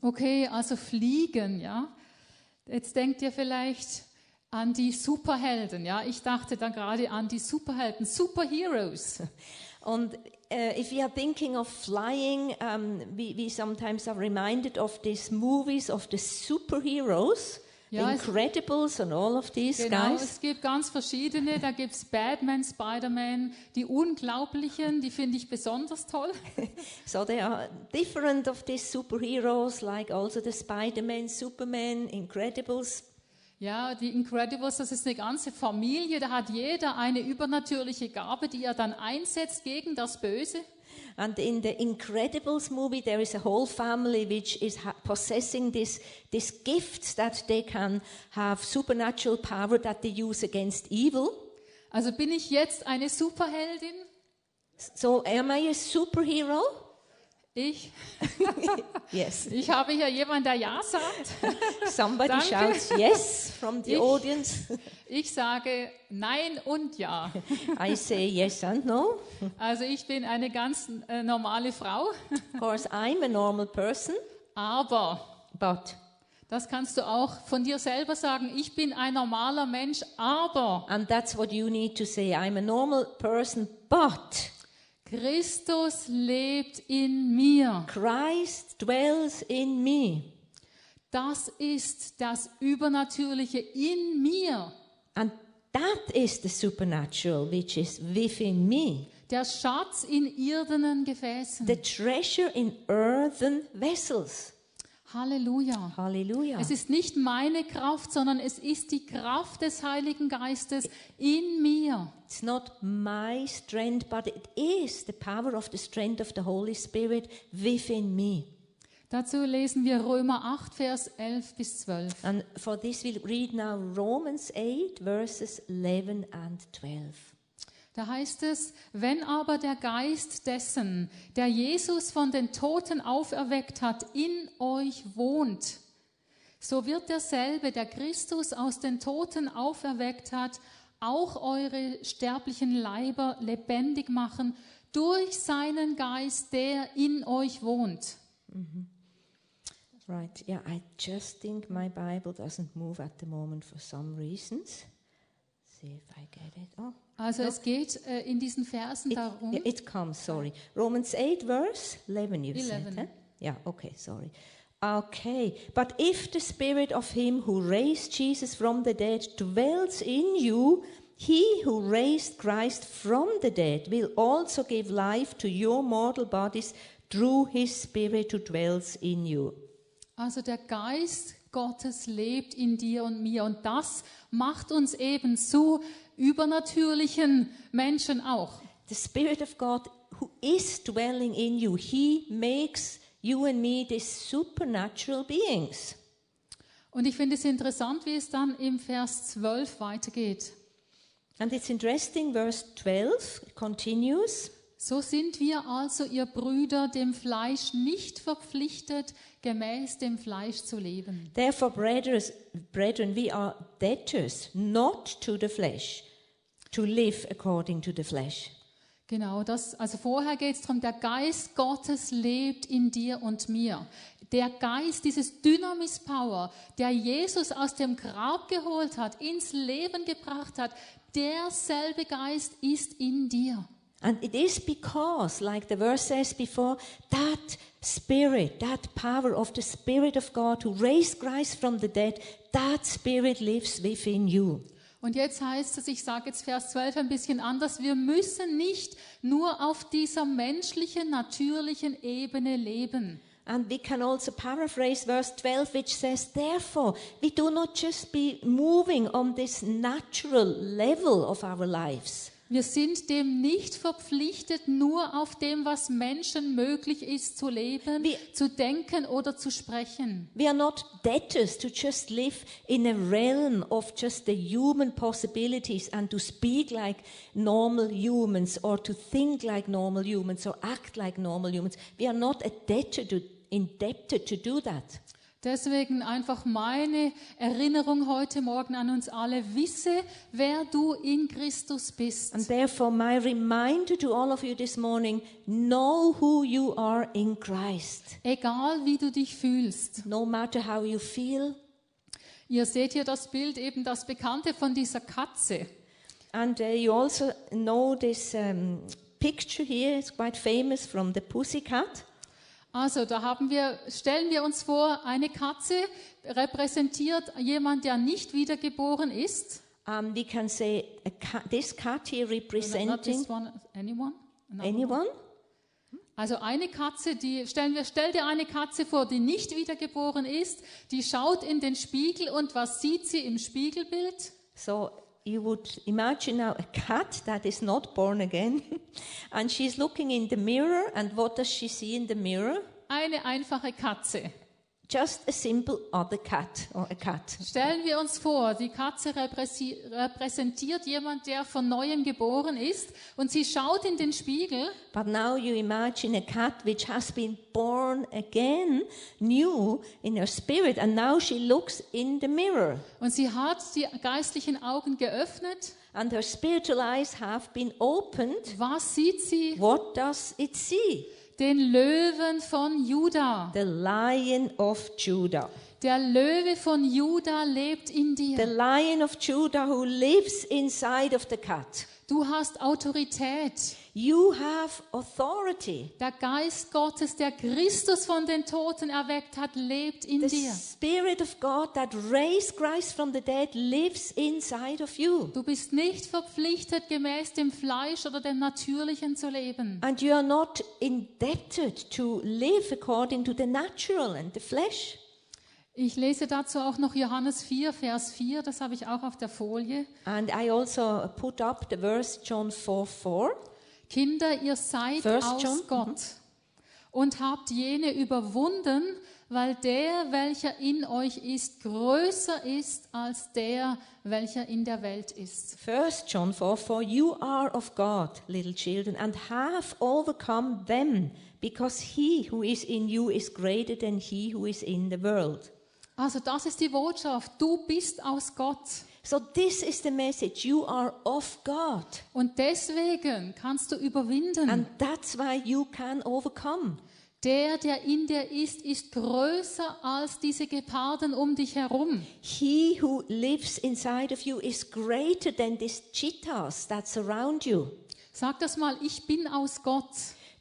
Okay, also Fliegen, ja. Jetzt denkt ihr vielleicht an die Superhelden, ja. Ich dachte dann gerade an die Superhelden, Superheroes. And uh, if we are thinking of flying, um, we, we sometimes are reminded of these movies of the superheroes, Ja, the Incredibles, and all of these Genau, guys. es gibt ganz verschiedene. Da gibt's Batman, Spider-Man, die Unglaublichen, die finde ich besonders toll. So there are different of these superheroes, like also the Spider-Man, Superman, Incredibles. Ja, die Incredibles, das ist eine ganze Familie. Da hat jeder eine übernatürliche Gabe, die er dann einsetzt gegen das Böse. And in the Incredibles movie, there is a whole family which is possessing this, this gifts that they can have supernatural power that they use against evil. Also bin ich jetzt eine Superheldin? So am I a superhero? Ich? Yes. Ich habe hier jemanden, der Ja sagt. Somebody Danke. shouts yes from the Ich- audience. Ich sage Nein und Ja. I say yes and no. Also ich bin eine ganz äh, normale Frau, Of course, I'm a normal person, aber but das kannst du auch von dir selber sagen. Ich bin ein normaler Mensch, aber and that's what you need to say. I'm a normal person, but Christus lebt in mir. Christ dwells in me. Das ist das Übernatürliche in mir. And that is the supernatural which is within me. Der Schatz in irdenen Gefäßen. The treasure in earthen vessels. Halleluja. Hallelujah. Es ist nicht meine Kraft, sondern es ist die Kraft des Heiligen Geistes in mir. It's not my strength, but it is the power of the strength of the Holy Spirit within me. Dazu lesen wir Römer 8, Vers 11 bis 12. And for this, we'll read now Romans 8, verses 11 and 12. Da heißt es, wenn aber der Geist dessen, der Jesus von den Toten auferweckt hat, in euch wohnt, so wird derselbe, der Christus aus den Toten auferweckt hat, auch eure sterblichen Leiber lebendig machen durch seinen Geist, der in euch wohnt. Right, yeah, I just think my Bible doesn't move at the moment for some reasons. See if I get it. Oh, Also es geht äh, in diesen Versen it, darum, it comes, sorry. Romans 8, verse 11, you said. 11. Huh? Yeah, okay, sorry. Okay, but if the spirit of him who raised Jesus from the dead dwells in you, he who raised Christ from the dead will also give life to your mortal bodies through his spirit who dwells in you. Also der Geist Gottes lebt in dir und mir und das macht uns eben zu übernatürlichen Menschen auch. The Spirit of God who is dwelling in you, He makes you and me these supernatural beings. Und ich finde es interessant, wie es dann im Vers 12 weitergeht. And it's interesting, verse 12 continues. So sind wir also, ihr Brüder, dem Fleisch nicht verpflichtet, gemäß dem Fleisch zu leben. Therefore, brothers, brethren, we are debtors not to the flesh, to live according to the flesh. Genau, das, also vorher geht es darum, der Geist Gottes lebt in dir und mir. Der Geist, dieses Dynamis Power, der Jesus aus dem Grab geholt hat, ins Leben gebracht hat, derselbe Geist ist in dir. And it is because, like the verse says before, that spirit, that power of the Spirit of God who raised Christ from the dead, that spirit lives within you. Und jetzt heißt es, ich sage jetzt Vers 12 ein bisschen anders, wir müssen nicht nur auf dieser menschlichen, natürlichen Ebene leben. And we can also paraphrase verse 12, which says, Therefore, we do not just be moving on this natural level of our lives, Wir sind dem nicht verpflichtet, nur auf dem, was Menschen möglich ist, zu leben, Wie- zu denken oder zu sprechen. We are not debtors to just live in a realm of just the human possibilities and to speak like normal humans or to think like normal humans or act like normal humans. We are not a debtor to, indebted to do that. Deswegen einfach meine Erinnerung heute Morgen an uns alle. Wisse, wer du in Christus bist. And therefore, my reminder to all of you this morning know who you are in Christ. Egal wie du dich fühlst. No matter how you feel. Ihr seht hier das Bild, eben das Bekannte von dieser Katze. And uh, you also know this um, picture here, it's quite famous from the Pussycat. Also, da haben wir, stellen wir uns vor, eine Katze repräsentiert jemand, der nicht wiedergeboren ist. Um, we can say a cat, this cat here representing this one, anyone? Another one? anyone. Also eine Katze, die stellen wir, stell dir eine Katze vor, die nicht wiedergeboren ist, die schaut in den Spiegel und was sieht sie im Spiegelbild? So you would imagine now a cat that is not born again, and she's looking in the mirror, and what does she see in the mirror? Eine einfache Katze. Just a simple other cat or a cat. Stellen wir uns vor, die Katze repräsentiert jemand, der von neuem geboren ist und sie schaut in den Spiegel But now you imagine a cat which has been born again, new in her spirit, and now she looks in the mirror, und sie hat die geistlichen Augen geöffnet. and her spiritual eyes have been opened. Was sieht sie? What does it see? Den Löwen von Juda. The Lion of Judah. Der Löwe von Juda lebt in The dir. Lion of Judah who lives inside of the cat. Du hast Autorität. You have authority. Der Geist Gottes, der Christus von den Toten erweckt hat, lebt in The dir. Spirit of God that raised Christ from the dead lives inside of you. Du bist nicht verpflichtet, gemäß dem Fleisch oder dem Natürlichen zu leben. And you are not indebted to live according to the natural and the flesh. Ich lese dazu auch noch Johannes 4, Vers 4, das habe ich auch auf der Folie. And I also put up the verse John 4 4. Kinder, ihr seid First aus John, Gott und habt jene überwunden, weil der, welcher in euch ist, größer ist als der, welcher in der Welt ist. First John 4 4 You are of God, little children, and have overcome them, because he who is in you is greater than he who is in the world. Also das ist die Botschaft, du bist aus Gott. So, this is the message you are of God, Und deswegen kannst du überwinden. and that's why you can overcome. Der, der in dir ist, ist größer als diese Geparden um dich herum. He who lives inside of you is greater than these cheetahs that surround you. Sag das mal, ich bin aus Gott.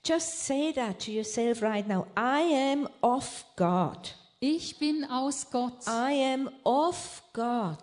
Just say that to yourself right now. I am of God. Ich bin aus Gott. I am of God.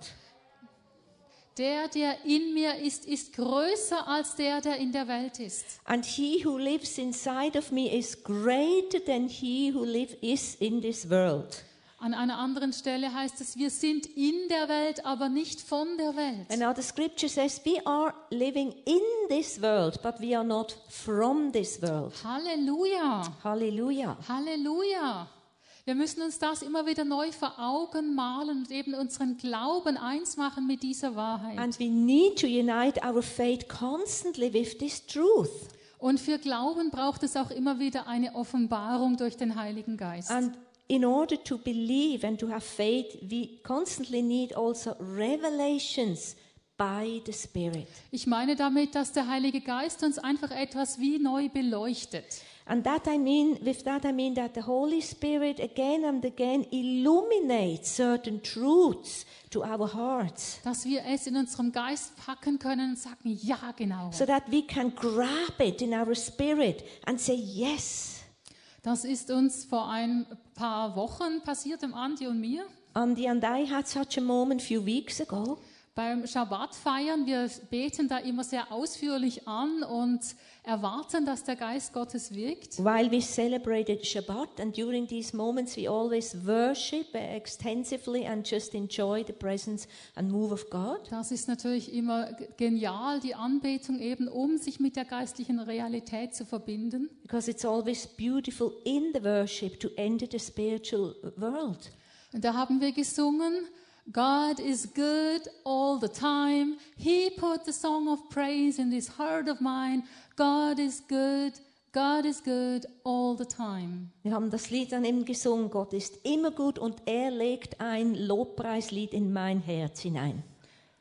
Der, der in mir ist, ist größer als der, der in der Welt ist. And he who lives inside of me is greater than he who live is in this world. An einer anderen Stelle heißt es, wir sind in der Welt, aber nicht von der Welt. Another scripture says we are living in this world, but we are not from this world. Halleluja, Hallelujah. Halleluja. Wir müssen uns das immer wieder neu vor Augen malen und eben unseren Glauben eins machen mit dieser Wahrheit. And we need to unite our faith constantly with this truth. Und für Glauben braucht es auch immer wieder eine Offenbarung durch den Heiligen Geist. And in order to believe and to have faith, we constantly need also revelations by the Spirit. Ich meine damit, dass der Heilige Geist uns einfach etwas wie neu beleuchtet. And that I mean, with that I mean that the Holy Spirit again and again illuminates certain truths to our hearts Dass wir es in unserem Geist packen können und sagen, ja genau. so that we can grab it in our spirit and say, yes. Das ist uns vor ein paar Wochen passiert, dem Andi und mir. Andy and I had such a moment few weeks ago. Beim Schabbat feiern, wir beten da immer sehr ausführlich an und erwarten, dass der Geist Gottes wirkt. While we celebrated Shabbat, and during these moments, we always worship extensively and just enjoy the presence and move of God. Das ist natürlich immer genial, die Anbetung eben, um sich mit der geistlichen Realität zu verbinden. Because it's always beautiful in the worship to enter the spiritual world. Und da haben wir gesungen, God is good all the time. He put the song of praise in this heart of mine. God is good, God is good all the time. Wir haben das Lied dann eben gesungen, Gott ist immer gut und er legt ein Lobpreislied in mein Herz hinein.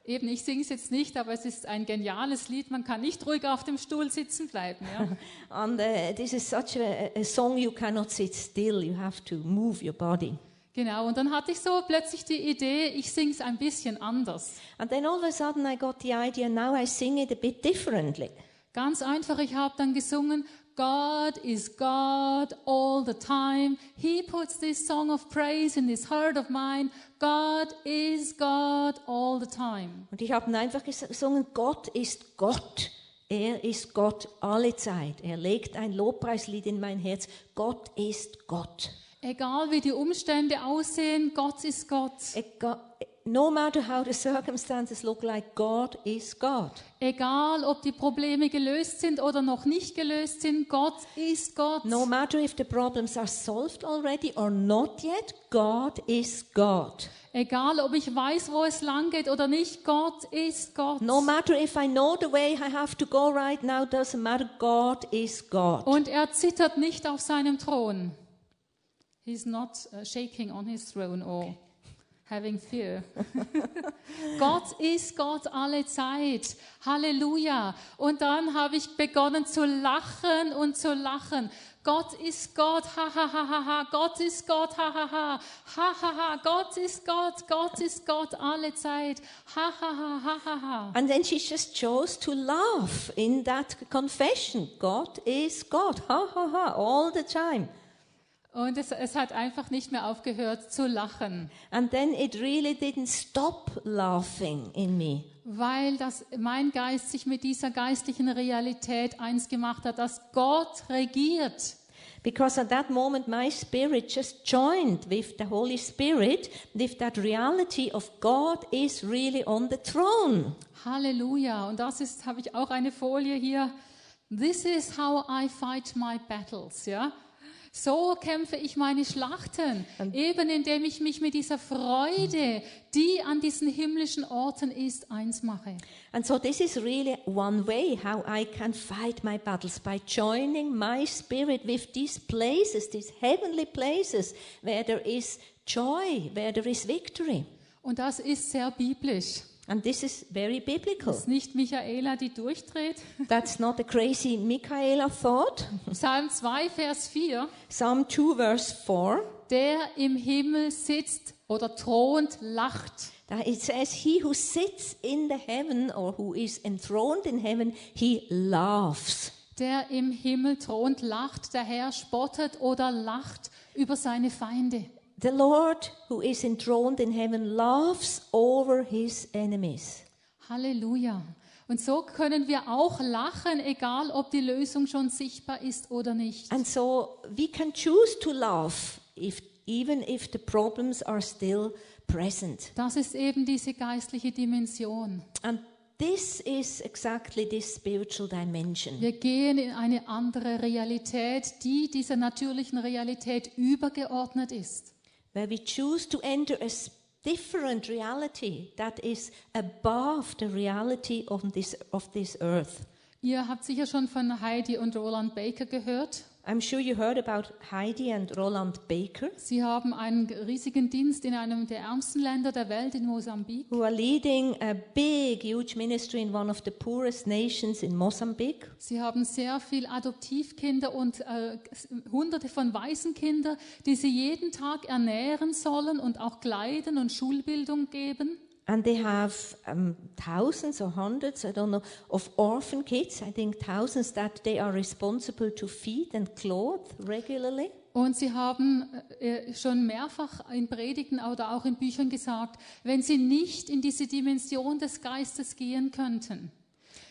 Eben, ich singe es jetzt nicht, aber es ist ein geniales Lied. Man kann nicht ruhig auf dem Stuhl sitzen bleiben. Ja? And uh, this is such a, a song you cannot sit still, you have to move your body. Genau, und dann hatte ich so plötzlich die Idee, ich singe es ein bisschen anders. And then all of a sudden I got the idea, now I sing it a bit differently. Ganz einfach, ich habe dann gesungen, God is God all the time. He puts this song of praise in this heart of mine. God is God all the time. Und ich habe dann einfach ges- gesungen, Gott ist Gott. Er ist Gott alle Zeit. Er legt ein Lobpreislied in mein Herz. Gott ist Gott. Egal wie die Umstände aussehen, Gott ist Gott. Ega- No matter how the circumstances look like, God is God. Egal ob die Probleme gelöst sind oder noch nicht gelöst sind, Gott ist Gott. No matter if the problems are solved already or not yet, God is God. Egal ob ich weiß, wo es lang geht oder nicht, Gott ist Gott. No matter if I know the way I have to go right now, doesn't matter, God is God. Und er zittert nicht auf seinem Thron. He's not uh, shaking on his throne or having fear. Gott ist Gott alle Zeit. Halleluja. Und dann habe ich begonnen zu lachen und zu lachen. Gott ist Gott, ha ha ha ha ha. Gott ist Gott, ha ha ha. Ha ha ha. Gott ist Gott, Gott ist Gott alle Zeit. Ha ha ha ha ha ha. And then she just chose to laugh in that confession. God is God. Ha ha ha. All the time. Und es, es hat einfach nicht mehr aufgehört zu lachen. And then it really didn't stop laughing in me. weil das, mein Geist sich mit dieser geistlichen Realität eins gemacht hat, dass Gott regiert. Because at that moment, my spirit just joined with the Holy Spirit, with that reality of God is really on the throne. Halleluja. Und das ist, habe ich auch eine Folie hier. This is how I fight my battles, ja. So kämpfe ich meine Schlachten, eben indem ich mich mit dieser Freude, die an diesen himmlischen Orten ist, eins mache. And so this is really one way how I can fight my battles by joining my spirit with these places, these heavenly places where there is joy, where there is victory. Und das ist sehr biblisch. And this is very biblical. Das ist nicht Michaela, die durchdreht. That's not a crazy Michaela thought. Psalm 2, Vers 4. Psalm 2 verse 4. der im Himmel sitzt oder thront, lacht. It says, He who sits in the heaven or who is enthroned in heaven, he laughs. Der im Himmel thront, lacht. Der Herr spottet oder lacht über seine Feinde. The Lord who is enthroned in heaven laughs over his enemies. Halleluja. Und so können wir auch lachen, egal ob die Lösung schon sichtbar ist oder nicht. And so we can choose to laugh if, even if the problems are still present. Das ist eben diese geistliche Dimension. And this is exactly this spiritual dimension. Wir gehen in eine andere Realität, die dieser natürlichen Realität übergeordnet ist. Where we choose to enter a different reality that is above the reality of this, of this earth. Ihr habt sicher schon von Heidi und Roland Baker gehört. I'm sure you heard about Heidi and Roland Baker, Sie haben einen riesigen Dienst in einem der ärmsten Länder der Welt, in Mosambik. who are leading a big, huge ministry in one of the poorest nations in Mozambique. Sie haben sehr viel Adoptivkinder und äh, hunderte von Waisenkinder, die sie jeden Tag ernähren sollen und auch kleiden und Schulbildung geben. And they have um, thousands or hundreds, I don't know, of orphan kids. I think thousands that they are responsible to feed and clothe regularly. Und sie haben äh, schon mehrfach in Predigten oder auch in Büchern gesagt, wenn sie nicht in diese Dimension des Geistes gehen könnten,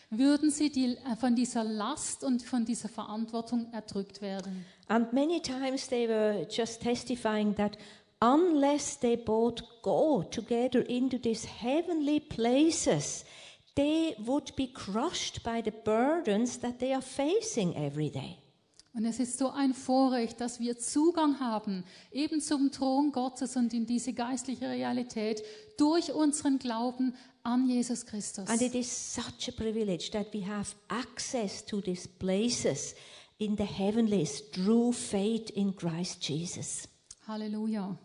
würden sie die, äh, von dieser Last und von dieser Verantwortung erdrückt werden. And many times they were just testifying that unless they both go together into these heavenly places, they would be crushed by the burdens that they are facing every day. Und es ist so ein Vorrecht, dass wir Zugang haben, eben zum Thron Gottes und in diese geistliche Realität durch unseren Glauben an Jesus Christus. And it is such a privilege that we have access to these places in the heavenlies through faith in Christ Jesus. Halleluja.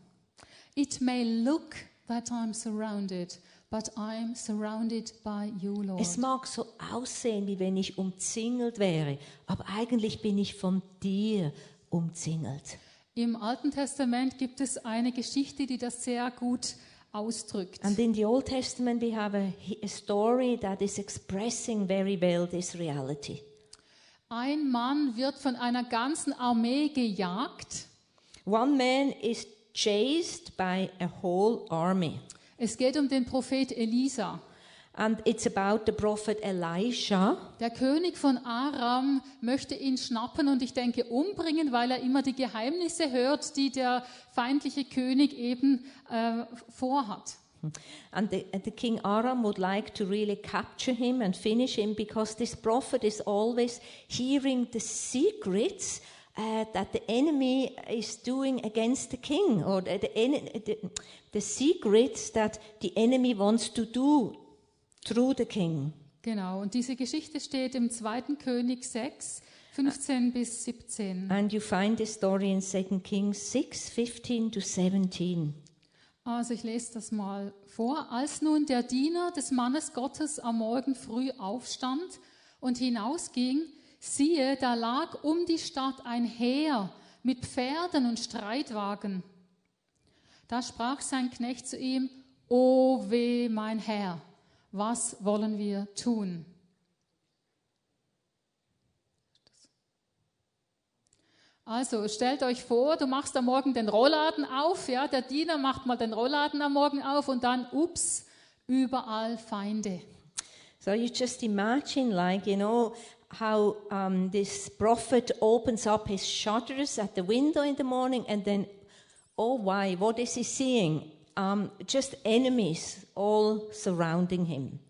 It may look that I'm surrounded, but I'm surrounded by you, Lord. Es mag so aussehen, wie wenn ich umzingelt wäre, aber eigentlich bin ich von dir umzingelt. Im Alten Testament gibt es eine Geschichte, die das sehr gut ausdrückt. And in the Old Testament, we have a, a story that is expressing very well this reality. Ein Mann wird von einer ganzen Armee gejagt. One man is chased by a whole army, Es geht um den Prophet Elisa. and it's about the prophet Elisha. Der König von Aram möchte ihn schnappen und ich denke umbringen, weil er immer die Geheimnisse hört, die der feindliche König eben äh, vorhat. And the, and the king Aram would like to really capture him and finish him because this prophet is always hearing the secrets uh, that the enemy is doing against the king, or the, the, ene- the, the secrets that the enemy wants to do through the king. Genau, und diese Geschichte steht im 2. König 6, 15 bis 17. And you find this story in 2 Kings 6 15 to 17. Also ich lese das mal vor. Als nun der Diener des Mannes Gottes am Morgen früh aufstand und hinausging, siehe, da lag um die Stadt ein Heer mit Pferden und Streitwagen. Da sprach sein Knecht zu ihm, O weh, mein Herr, was wollen wir tun? Also stellt euch vor, du machst am Morgen den Rollladen auf, ja, der Diener macht mal den Rollladen am Morgen auf und dann, ups, überall Feinde. So you just imagine, like, you know, how um, this prophet opens up his shutters at the window in the morning and then, oh, why? What is he seeing? Um, just enemies all surrounding him.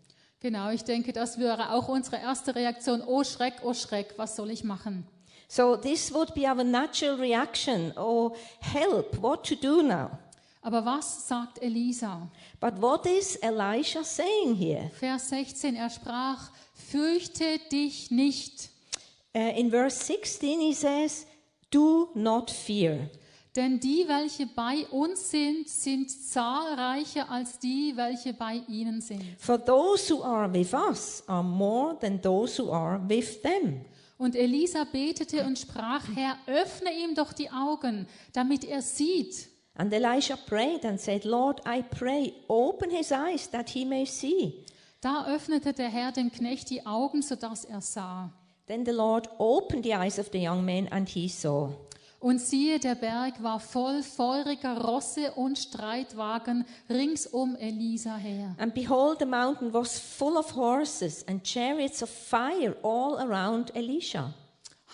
Genau, ich denke, das wäre auch unsere erste Reaktion. Oh Schreck, oh Schreck, was soll ich machen? So this would be our natural reaction. Oh, help, what to do now? Aber was sagt Elisa? But what is Elisha saying here? Vers 16, er sprach, fürchte dich nicht, Uh, in verse 16, he says, Do not fear. denn die, welche bei uns sind, sind zahlreicher als die, welche bei ihnen sind. For those who are with us are more than those who are with them. Und Elisa betete und sprach, Herr, öffne ihm doch die Augen, damit er sieht. And Elisha prayed and said, Lord, I pray, open his eyes that he may see. Da öffnete der Herr dem Knecht die Augen, sodass er sah. Then the Lord opened the eyes of the young man and he saw. Und siehe, der Berg war voll feuriger Rosse und Streitwagen rings um Elisa her. And behold, the mountain was full of horses and chariots of fire all around Elisha.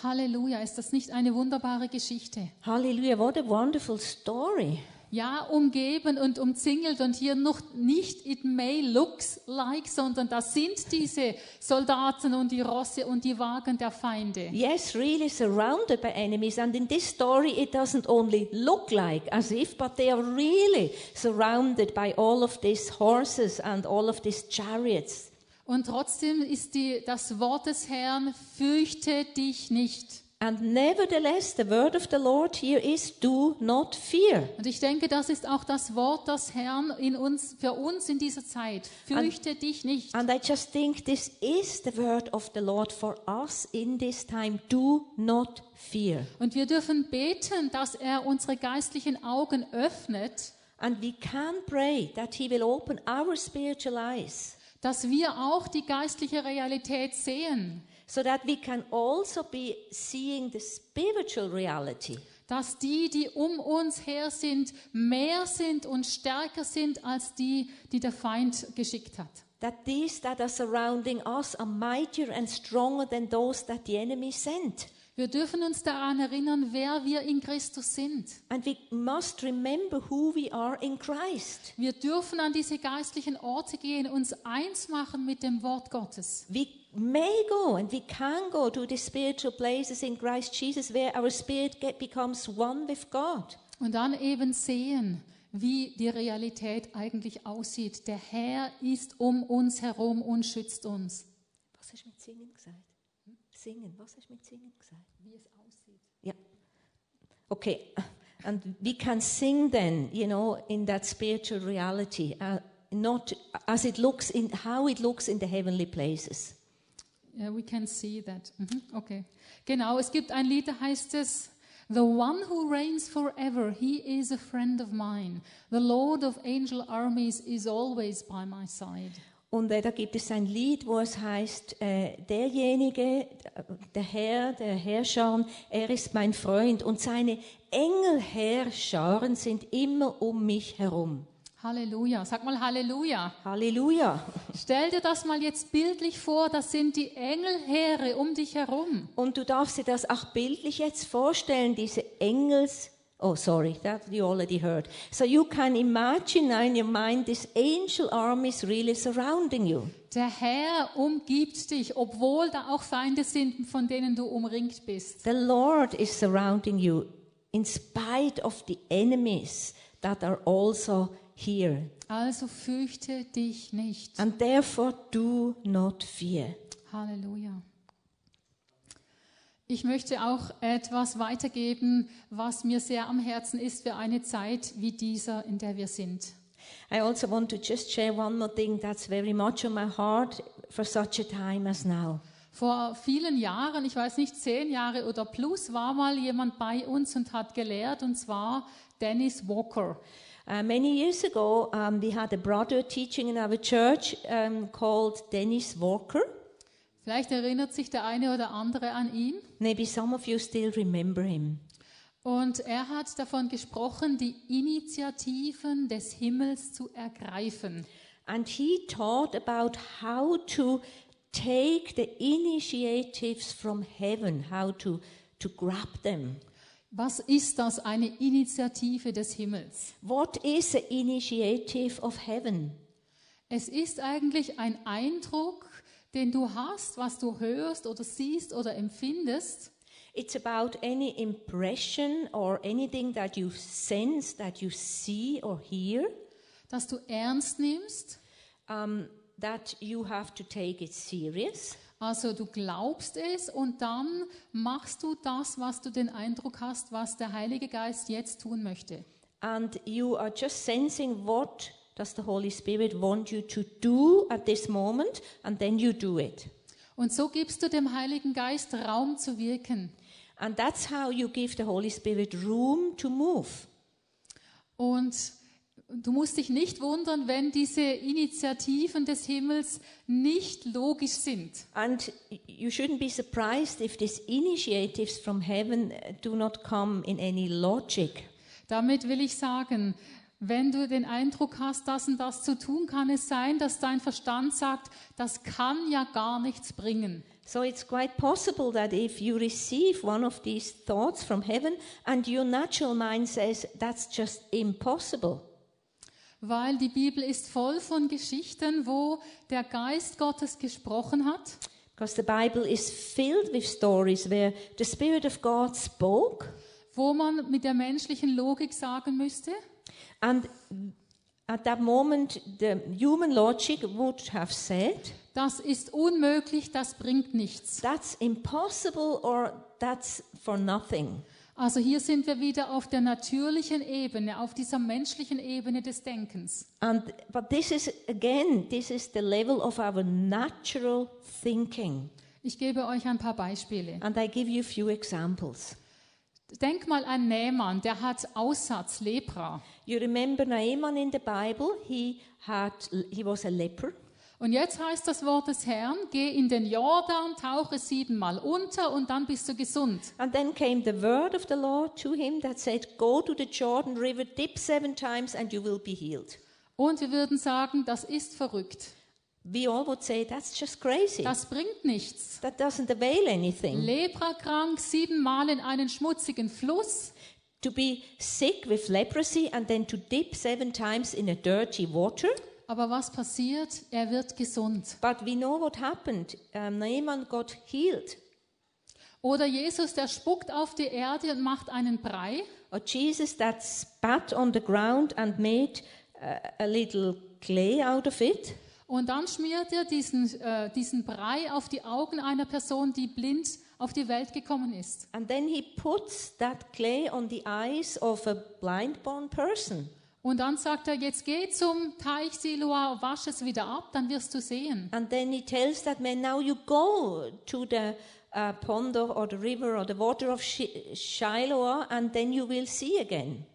Halleluja, ist das nicht eine wunderbare Geschichte? Hallelujah, what a wonderful story. Ja, umgeben und umzingelt und hier noch nicht it may looks like, sondern das sind diese Soldaten und die Rosse und die Wagen der Feinde. Yes, really surrounded by enemies. And in this story, it doesn't only look like as if, but they are really surrounded by all of these horses and all of these chariots. Und trotzdem ist die, das Wort des Herrn, fürchte dich nicht. And nevertheless, the word of the Lord here is do not fear. Und ich denke, das ist auch das Wort des Herrn in uns, für uns in dieser Zeit. Fürchte dich nicht. And I just think this is the word of the Lord for us in this time. Do not fear. Und wir dürfen beten, dass er unsere geistlichen Augen öffnet, And we can pray that He will open our spiritual eyes dass wir auch die geistliche Realität sehen, so that we can also be seeing the spiritual reality. dass die, die um uns her sind, mehr sind und stärker sind als die, die der Feind geschickt hat. That these that are surrounding us are mightier and stronger than those that the enemy sent. Wir dürfen uns daran erinnern, wer wir in Christus sind. And we must remember who we are in Christ. Wir dürfen an diese geistlichen Orte gehen, uns eins machen mit dem Wort Gottes. We may go and we can go to the spiritual places in Christ Jesus where our spirit get, becomes one with God. Und dann eben sehen, wie die Realität eigentlich aussieht. Der Herr ist um uns herum und schützt uns. Was hast du mit Singen gesagt? Singen, was hast du mit Singen gesagt? Wie es aussieht. Yeah. Okay. And we can sing then, you know, in that spiritual reality, uh, not as it looks in how it looks in the heavenly places. Yeah, we can see that. Mhm, Okay. Genau, es gibt ein Lied, da heißt es, The one who reigns forever, he is a friend of mine. The Lord of angel armies is always by my side. Und äh, da gibt es ein Lied, wo es heißt, äh, derjenige, der Herr, der Herrscher, er ist mein Freund und seine Engelherrscharen sind immer um mich herum. Halleluja. Sag mal Halleluja. Halleluja. Stell dir das mal jetzt bildlich vor, das sind die Engelheere um dich herum. Und du darfst dir das auch bildlich jetzt vorstellen, diese Engels. Oh, sorry, that you already heard. So you can imagine now in your mind this angel armies really surrounding you. Der Herr umgibt dich, obwohl da auch Feinde sind, von denen du umringt bist. The Lord is surrounding you in spite of the enemies that are also here. Also fürchte dich nicht. And therefore do not fear. Halleluja. Ich möchte auch etwas weitergeben, was mir sehr am Herzen ist für eine Zeit wie dieser, in der wir sind. I also want to just share one more thing that's very much on my heart for such a time as now. Vor vielen Jahren, ich weiß nicht, zehn Jahre oder plus, war mal jemand bei uns und hat gelehrt, und zwar Dennis Walker. Uh, many years ago, um, we had a brother teaching in our church um, called Dennis Walker. Vielleicht erinnert sich der eine oder andere an ihn. Maybe some of you still remember him. Und er hat davon gesprochen, die Initiativen des Himmels zu ergreifen. And he taught about how to take the initiatives from heaven, how to, to grab them. Was ist das, eine Initiative des Himmels? What is the initiative of heaven? Es ist eigentlich ein Eindruck, den du hast, was du hörst oder siehst oder empfindest. It's about any impression or anything that you sense, that you see or hear, das du ernst nimmst. um, that you have to take it serious. Also du glaubst es und dann machst du das, was du den Eindruck hast, was der Heilige Geist jetzt tun möchte. And you are just sensing what does the Holy Spirit want you to do at this moment, and then you do it. Und so gibst du dem Heiligen Geist Raum zu wirken. And that's how you give the Holy Spirit room to move. Und du musst dich nicht wundern, wenn diese Initiativen des Himmels nicht logisch sind. And you shouldn't be surprised if these initiatives from heaven do not come in any logic. Damit will ich sagen, wenn du den Eindruck hast, das und das zu tun, kann es sein, dass dein Verstand sagt, das kann ja gar nichts bringen. So it's quite possible that if you receive one of these thoughts from heaven and your natural mind says that's just impossible, Weil die Bibel ist voll von Geschichten, wo der Geist Gottes gesprochen hat. Because the Bible is filled with stories where the Spirit of God spoke. Wo man mit der menschlichen Logik sagen müsste, and at that moment the human logic would have said das ist unmöglich, das bringt nichts. that's impossible or that's for nothing. Also hier sind wir wieder auf der natürlichen Ebene, auf dieser menschlichen Ebene des Denkens. And but this is again this is the level of our natural thinking. Ich gebe euch ein paar Beispiele. And I give you a few examples. Denk mal an Nähmann, der hat Aussatz, Lepra. You remember Naaman in the Bible? He had he was a leper. Und jetzt heißt das Wort des Herrn, geh in den Jordan, tauche siebenmal unter und dann bist du gesund. And then came the word of the Lord to him that said, Go to the Jordan River, dip seven times, and you will be healed. Und wir würden sagen, das ist verrückt. We all would say, That's just crazy. Das bringt nichts. That doesn't avail anything. Leprakrank siebenmal in einen schmutzigen Fluss. To be sick with leprosy and then to dip seven times in a dirty water. Aber was passiert? Er wird gesund. But we know what happened. Um, Naaman got healed. Oder Jesus, der spuckt auf die Erde und macht einen Brei. Or Jesus that spat on the ground and made uh, a little clay out of it. Und dann schmiert er diesen, äh, diesen Brei auf die Augen einer Person, die blind auf die Welt gekommen ist. And then he puts that clay on the eyes of a blind born person. Und dann sagt er, jetzt geh zum Teich Siloa, wasch es wieder ab, dann wirst du sehen. And then he tells that man, now you go to the uh, pond or, the river or the water of Shi- Shiloah and then you will see again.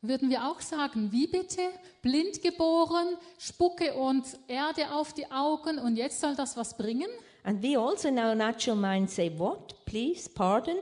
Würden wir auch sagen, wie bitte? Blind geboren, Spucke und Erde auf die Augen und jetzt soll das was bringen? And we also in our natural mind say, what? Please, pardon?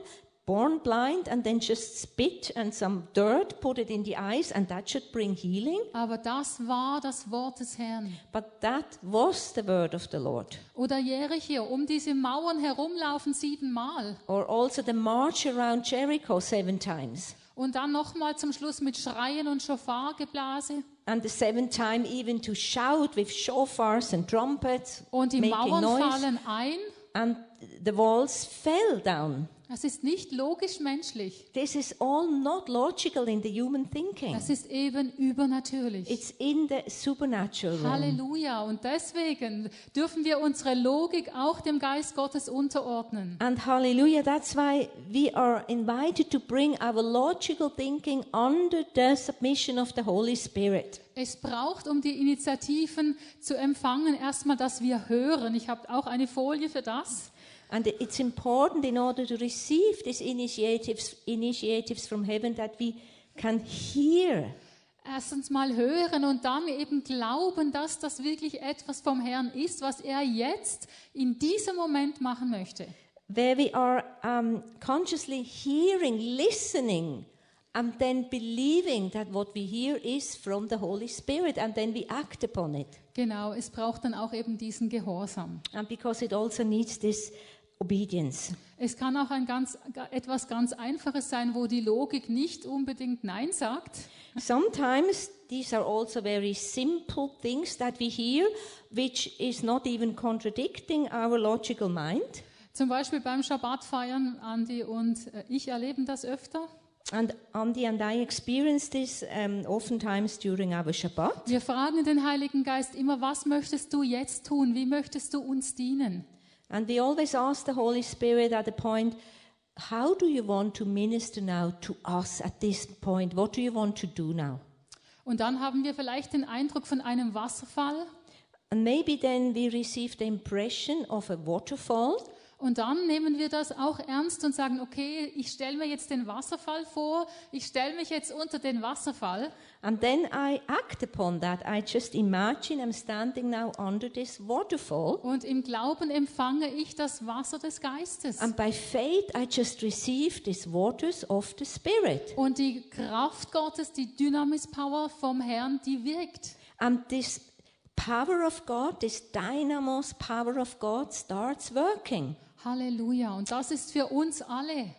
Born blind and then just spit and some dirt, put it in the eyes and that should bring healing? Aber das war das Wort des Herrn. But that was the word of the Lord. Oder Jericho, um diese Mauern herumlaufen siebenmal. Or also the march around Jericho seven times. Und dann nochmal zum Schluss mit Schreien und Schofargeblase. And the seventh time even to shout with shofars and trumpets, Und die making Mauern noise. fallen ein. And the walls fell down. Das ist nicht logisch menschlich. This is all not logical in the human thinking. Das ist eben übernatürlich. It's in the supernatural realm. Halleluja. Und deswegen dürfen wir unsere Logik auch dem Geist Gottes unterordnen. And hallelujah, that's why we are invited to bring our logical thinking under the submission of the Holy Spirit. Es braucht, um die Initiativen zu empfangen, erstmal, dass wir hören. Ich habe auch eine Folie für das. And it's important in order to receive these initiatives, initiatives from heaven that we can hear. Erstens mal hören und dann eben glauben, dass das wirklich etwas vom Herrn ist, was er jetzt in diesem Moment machen möchte. Where we are um, consciously hearing, listening, and then believing that what we hear is from the Holy Spirit, and then we act upon it. Genau, es braucht dann auch eben diesen Gehorsam. And because it also needs this obedience. Es kann auch ein ganz, etwas ganz Einfaches sein, wo die Logik nicht unbedingt Nein sagt. Sometimes these are also very simple things that we hear, which is not even contradicting our logical mind. Zum Beispiel beim Schabbat feiern, Andi und äh, ich erleben das öfter. And Andy and I experience this um, oftentimes during our Shabbat. Wir fragen den Heiligen Geist immer, was möchtest du jetzt tun? Wie möchtest du uns dienen? And we always ask the Holy Spirit at the point, how do you want to minister now to us at this point? What do you want to do now? Und dann haben wir vielleicht den Eindruck von einem Wasserfall. And maybe then we receive the impression of a waterfall. Und dann nehmen wir das auch ernst und sagen, okay, ich stelle mir jetzt den Wasserfall vor, ich stelle mich jetzt unter den Wasserfall And then I act upon that. I just imagine I'm standing now under this waterfall. und im Glauben empfange ich das Wasser des Geistes. And by faith, I just receive these waters of the Spirit. Und die Kraft Gottes, die Dynamis-Power vom Herrn, die wirkt. And this power of God, this dynamos power of God starts working. Halleluja. Und das ist für uns alle.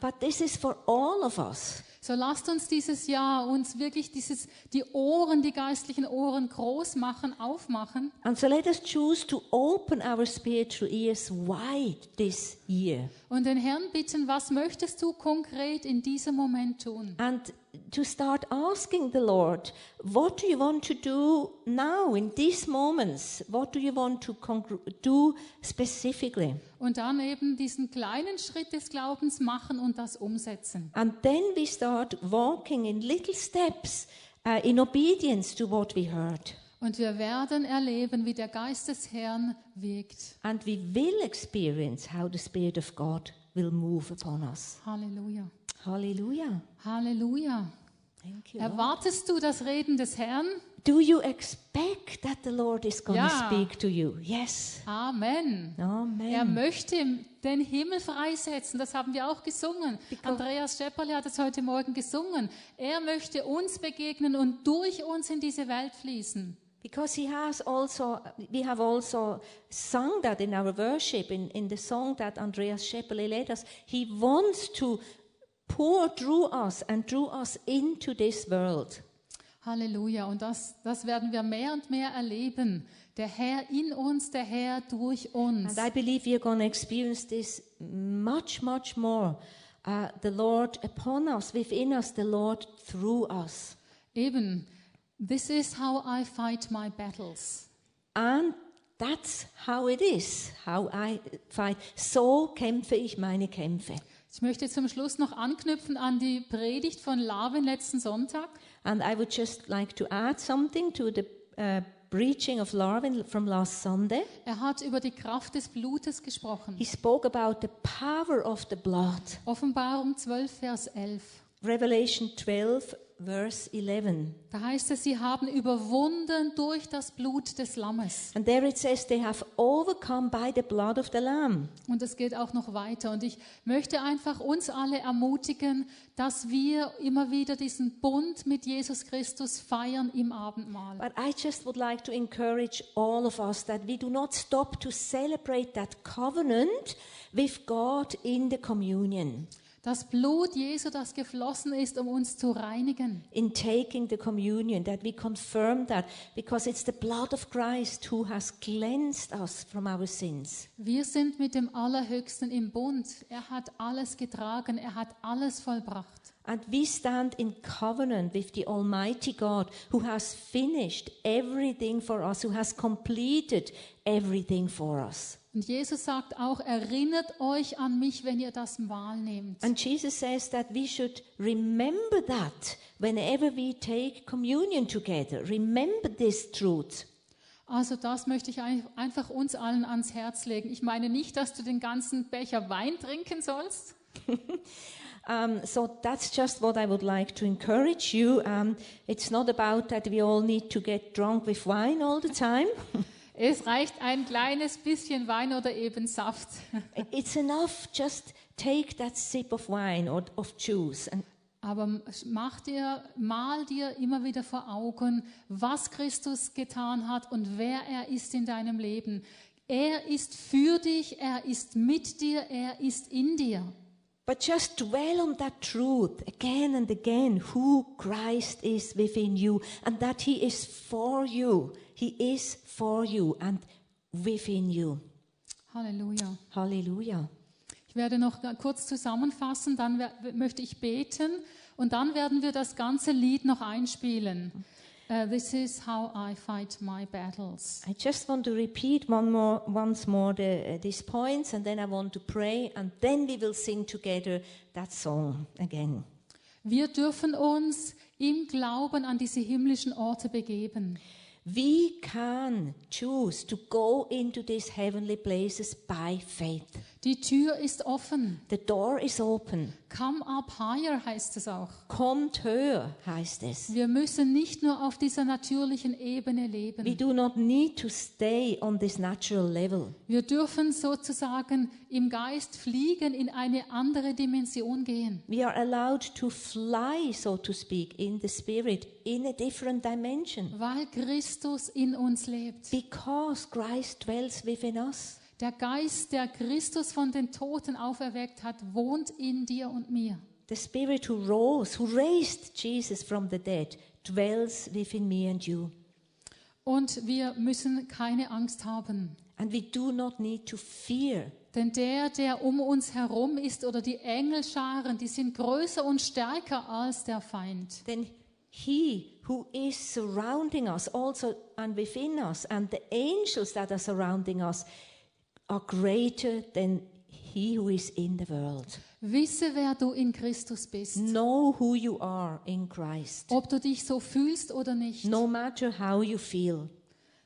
But this is for all of us. So lasst uns dieses Jahr uns wirklich dieses, die Ohren, die geistlichen Ohren groß machen, aufmachen And so let us choose to open our spiritual ears wide this year und den Herrn bitten, was möchtest du konkret in diesem Moment tun? and to start asking the Lord, what do you want to do now in these moments? What do you want to do specifically? Und dann eben diesen kleinen Schritt des Glaubens machen und das umsetzen. And then we start walking in little steps uh, in obedience to what we heard. Und wir werden erleben, wie der Geist des Herrn wirkt. And we will experience how the Spirit of God will move upon us. Halleluja. Hallelujah. Halleluja. Thank you. Lord. Erwartest du das Reden des Herrn? Do you expect that the Lord is going to Ja. speak to you? Yes. Amen. Er Amen. möchte den Himmel freisetzen, das haben wir auch gesungen. Andreas Schepperle hat es heute Morgen gesungen. Er möchte uns begegnen und durch uns in diese Welt fließen. Because he has also, we have also sung that in our worship, in, in the song that Andreas Scheppele led us. He wants to pour through us and through us into this world. Halleluja. Und das, das werden wir mehr und mehr erleben. Der Herr in uns, der Herr durch uns. And I believe we are going to experience this much, much more. Uh, the Lord upon us, within us, the Lord through us. Eben, this is how I fight my battles. And that's how it is, how I fight. So kämpfe ich meine Kämpfe. Ich möchte zum Schluss noch anknüpfen an die Predigt von Larvin letzten Sonntag. And I would just like to add something to the uh, preaching of Larvin from last Sunday. Er hat über die Kraft des Blutes gesprochen. He spoke about the power of the blood. Offenbarung 12, Vers 11. Revelation 12, verse 11. Da heißt es, sie haben überwunden durch das Blut des Lammes. And there it says they have overcome by the blood of the Lamb. Und es geht auch noch weiter. Und ich möchte einfach uns alle ermutigen, dass wir immer wieder diesen Bund mit Jesus Christus feiern im Abendmahl. But I just would like to encourage all of us that we do not stop to celebrate that covenant with God in the communion, Das Blut Jesu, das geflossen ist, um uns zu reinigen. in taking the communion, that we confirm that because it's the blood of Christ who has cleansed us from our sins. Wir sind mit dem Allerhöchsten im Bund. Er hat alles getragen, er hat alles vollbracht. And we stand in covenant with the Almighty God who has finished everything for us, who has completed everything for us. Und Jesus sagt auch, erinnert euch an mich, wenn ihr das Mahl nehmt. And Jesus says that we should remember that whenever we take communion together. Remember this truth. Also das möchte ich ein- einfach uns allen ans Herz legen. Ich meine nicht, dass du den ganzen Becher Wein trinken sollst, Um, so that's just what I would like to encourage you. Um, it's not about that we all need to get drunk with wine all the time. Es reicht ein kleines bisschen Wein oder eben Saft. it's enough just take that sip of wine or of juice and Aber mach dir, mal dir immer wieder vor Augen, was Christus getan hat und wer er ist in deinem Leben. Er ist für dich, er ist mit dir, er ist in dir. But just dwell on that truth again and again who Christ is within you and that He is for you. He is for you and within you. Halleluja. Hallelujah. Ich werde noch kurz zusammenfassen, dann möchte ich beten und dann werden wir das ganze Lied noch einspielen. Uh, this is how I fight my battles. I just want to repeat one more, once more the, uh, these points and then I want to pray and then we will sing together that song again. Wir dürfen uns im Glauben an diese himmlischen Orte begeben. We can choose to go into these heavenly places by faith. Die Tür ist offen. The door is open. Come up higher heißt es auch. Kommt höher, heißt es. Wir müssen nicht nur auf dieser natürlichen Ebene We leben. do not need to stay on this natural level. Wir dürfen sozusagen im Geist fliegen, in eine andere Dimension gehen. We are allowed to fly, so to speak, in the spirit, in a different dimension. Weil Christus in uns lebt. Because Christ dwells within us. Der Geist, der Christus von den Toten auferweckt hat, wohnt in dir und mir. The spirit who rose, who raised Jesus from the dead, dwells within me and you. Und wir müssen keine Angst haben. And we do not need to fear. Denn der, der um uns herum ist oder die Engelscharen, die sind größer und stärker als der Feind. Then he who is surrounding us also and within us and the angels that are surrounding us are greater than he who is in the world. Wisse, wer du in Christus bist. Know who you are in Christ. Ob du dich so fühlst oder nicht. No matter how you feel.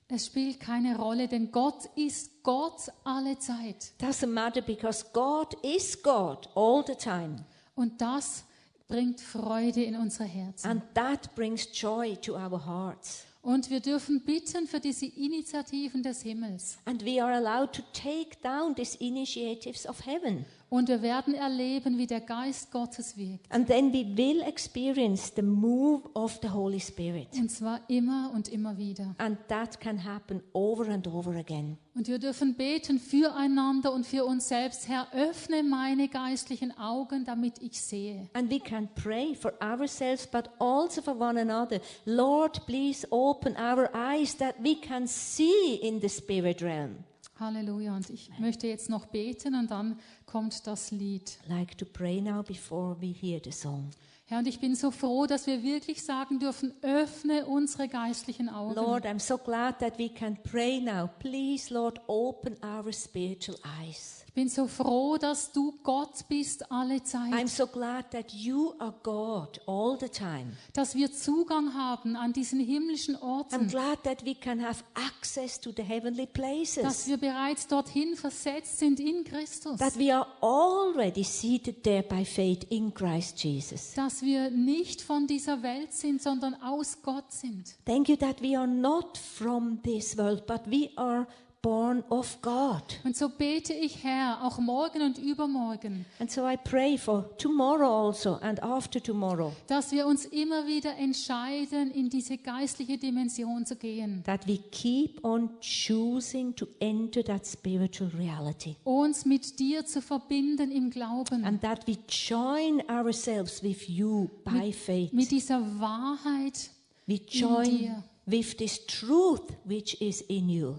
Es spielt keine Rolle, denn Gott ist Gott alle Zeit. Doesn't matter because God is God all the time. Und das bringt Freude in unsere Herzen. And that brings joy to our hearts. Und wir dürfen bitten für diese Initiativen des Himmels. And we are allowed to take down these initiatives of heaven. Und wir werden erleben, wie der Geist Gottes wirkt. And then we will experience the move of the Holy Spirit. Und zwar immer und immer wieder. And that can happen over and over again. Und wir dürfen beten füreinander und für uns selbst. Herr, öffne meine geistlichen Augen, damit ich sehe. And we can pray for ourselves, but also for one another. Lord, please open our eyes that we can see in the spirit realm. Halleluja. Und ich möchte jetzt noch beten und dann kommt das Lied. Like to pray now before we hear the song. Herr, und ich bin so froh, dass wir wirklich sagen dürfen, öffne unsere geistlichen Augen. Lord, I'm so glad that we can pray now. Please, Lord, open our spiritual eyes. Ich bin so froh, dass du Gott bist alle I'm Zeit. so glad that you are God all the time. Dass wir Zugang haben an diesen himmlischen I'm Orten. glad that we can have access to the heavenly Dass places. wir bereits dorthin versetzt sind in Christus. That we are already seated there by faith in Christ Jesus. Dass wir nicht von dieser Welt sind, sondern aus Gott sind. Thank you that we are not from this world, but we are born of God. Und so bete ich, Herr, auch morgen und übermorgen, And so I pray for tomorrow also and after tomorrow dass wir uns immer wieder entscheiden, in diese geistliche Dimension zu gehen. that we keep on choosing to enter that spiritual reality Uns mit dir zu verbinden im Glauben. and that we join ourselves with you by faith. Mit dieser Wahrheit. We dir. with this truth which is in you.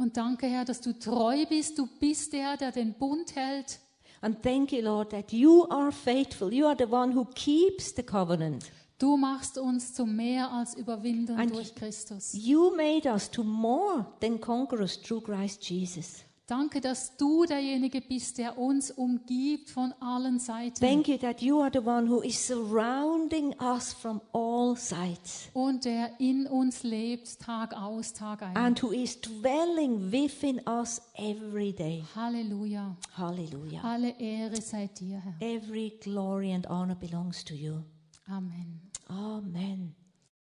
Und danke, Herr, dass du treu bist. Du bist der, der den Bund hält. And thank you, Lord, that you are faithful. You are the one who keeps the covenant. Du machst uns zu mehr als Überwindern And- durch Christus. You made us to more than conquerors through Christ Jesus. Danke, dass du derjenige bist, der uns umgibt von allen Seiten. Thank you that you are the one who is surrounding us from all sides und der in uns lebt, Tag aus, Tag ein. and who is dwelling within us every day. Halleluja. Hallelujah. Alle Ehre sei dir, Herr. Every glory and honor belongs to you. Amen. Amen.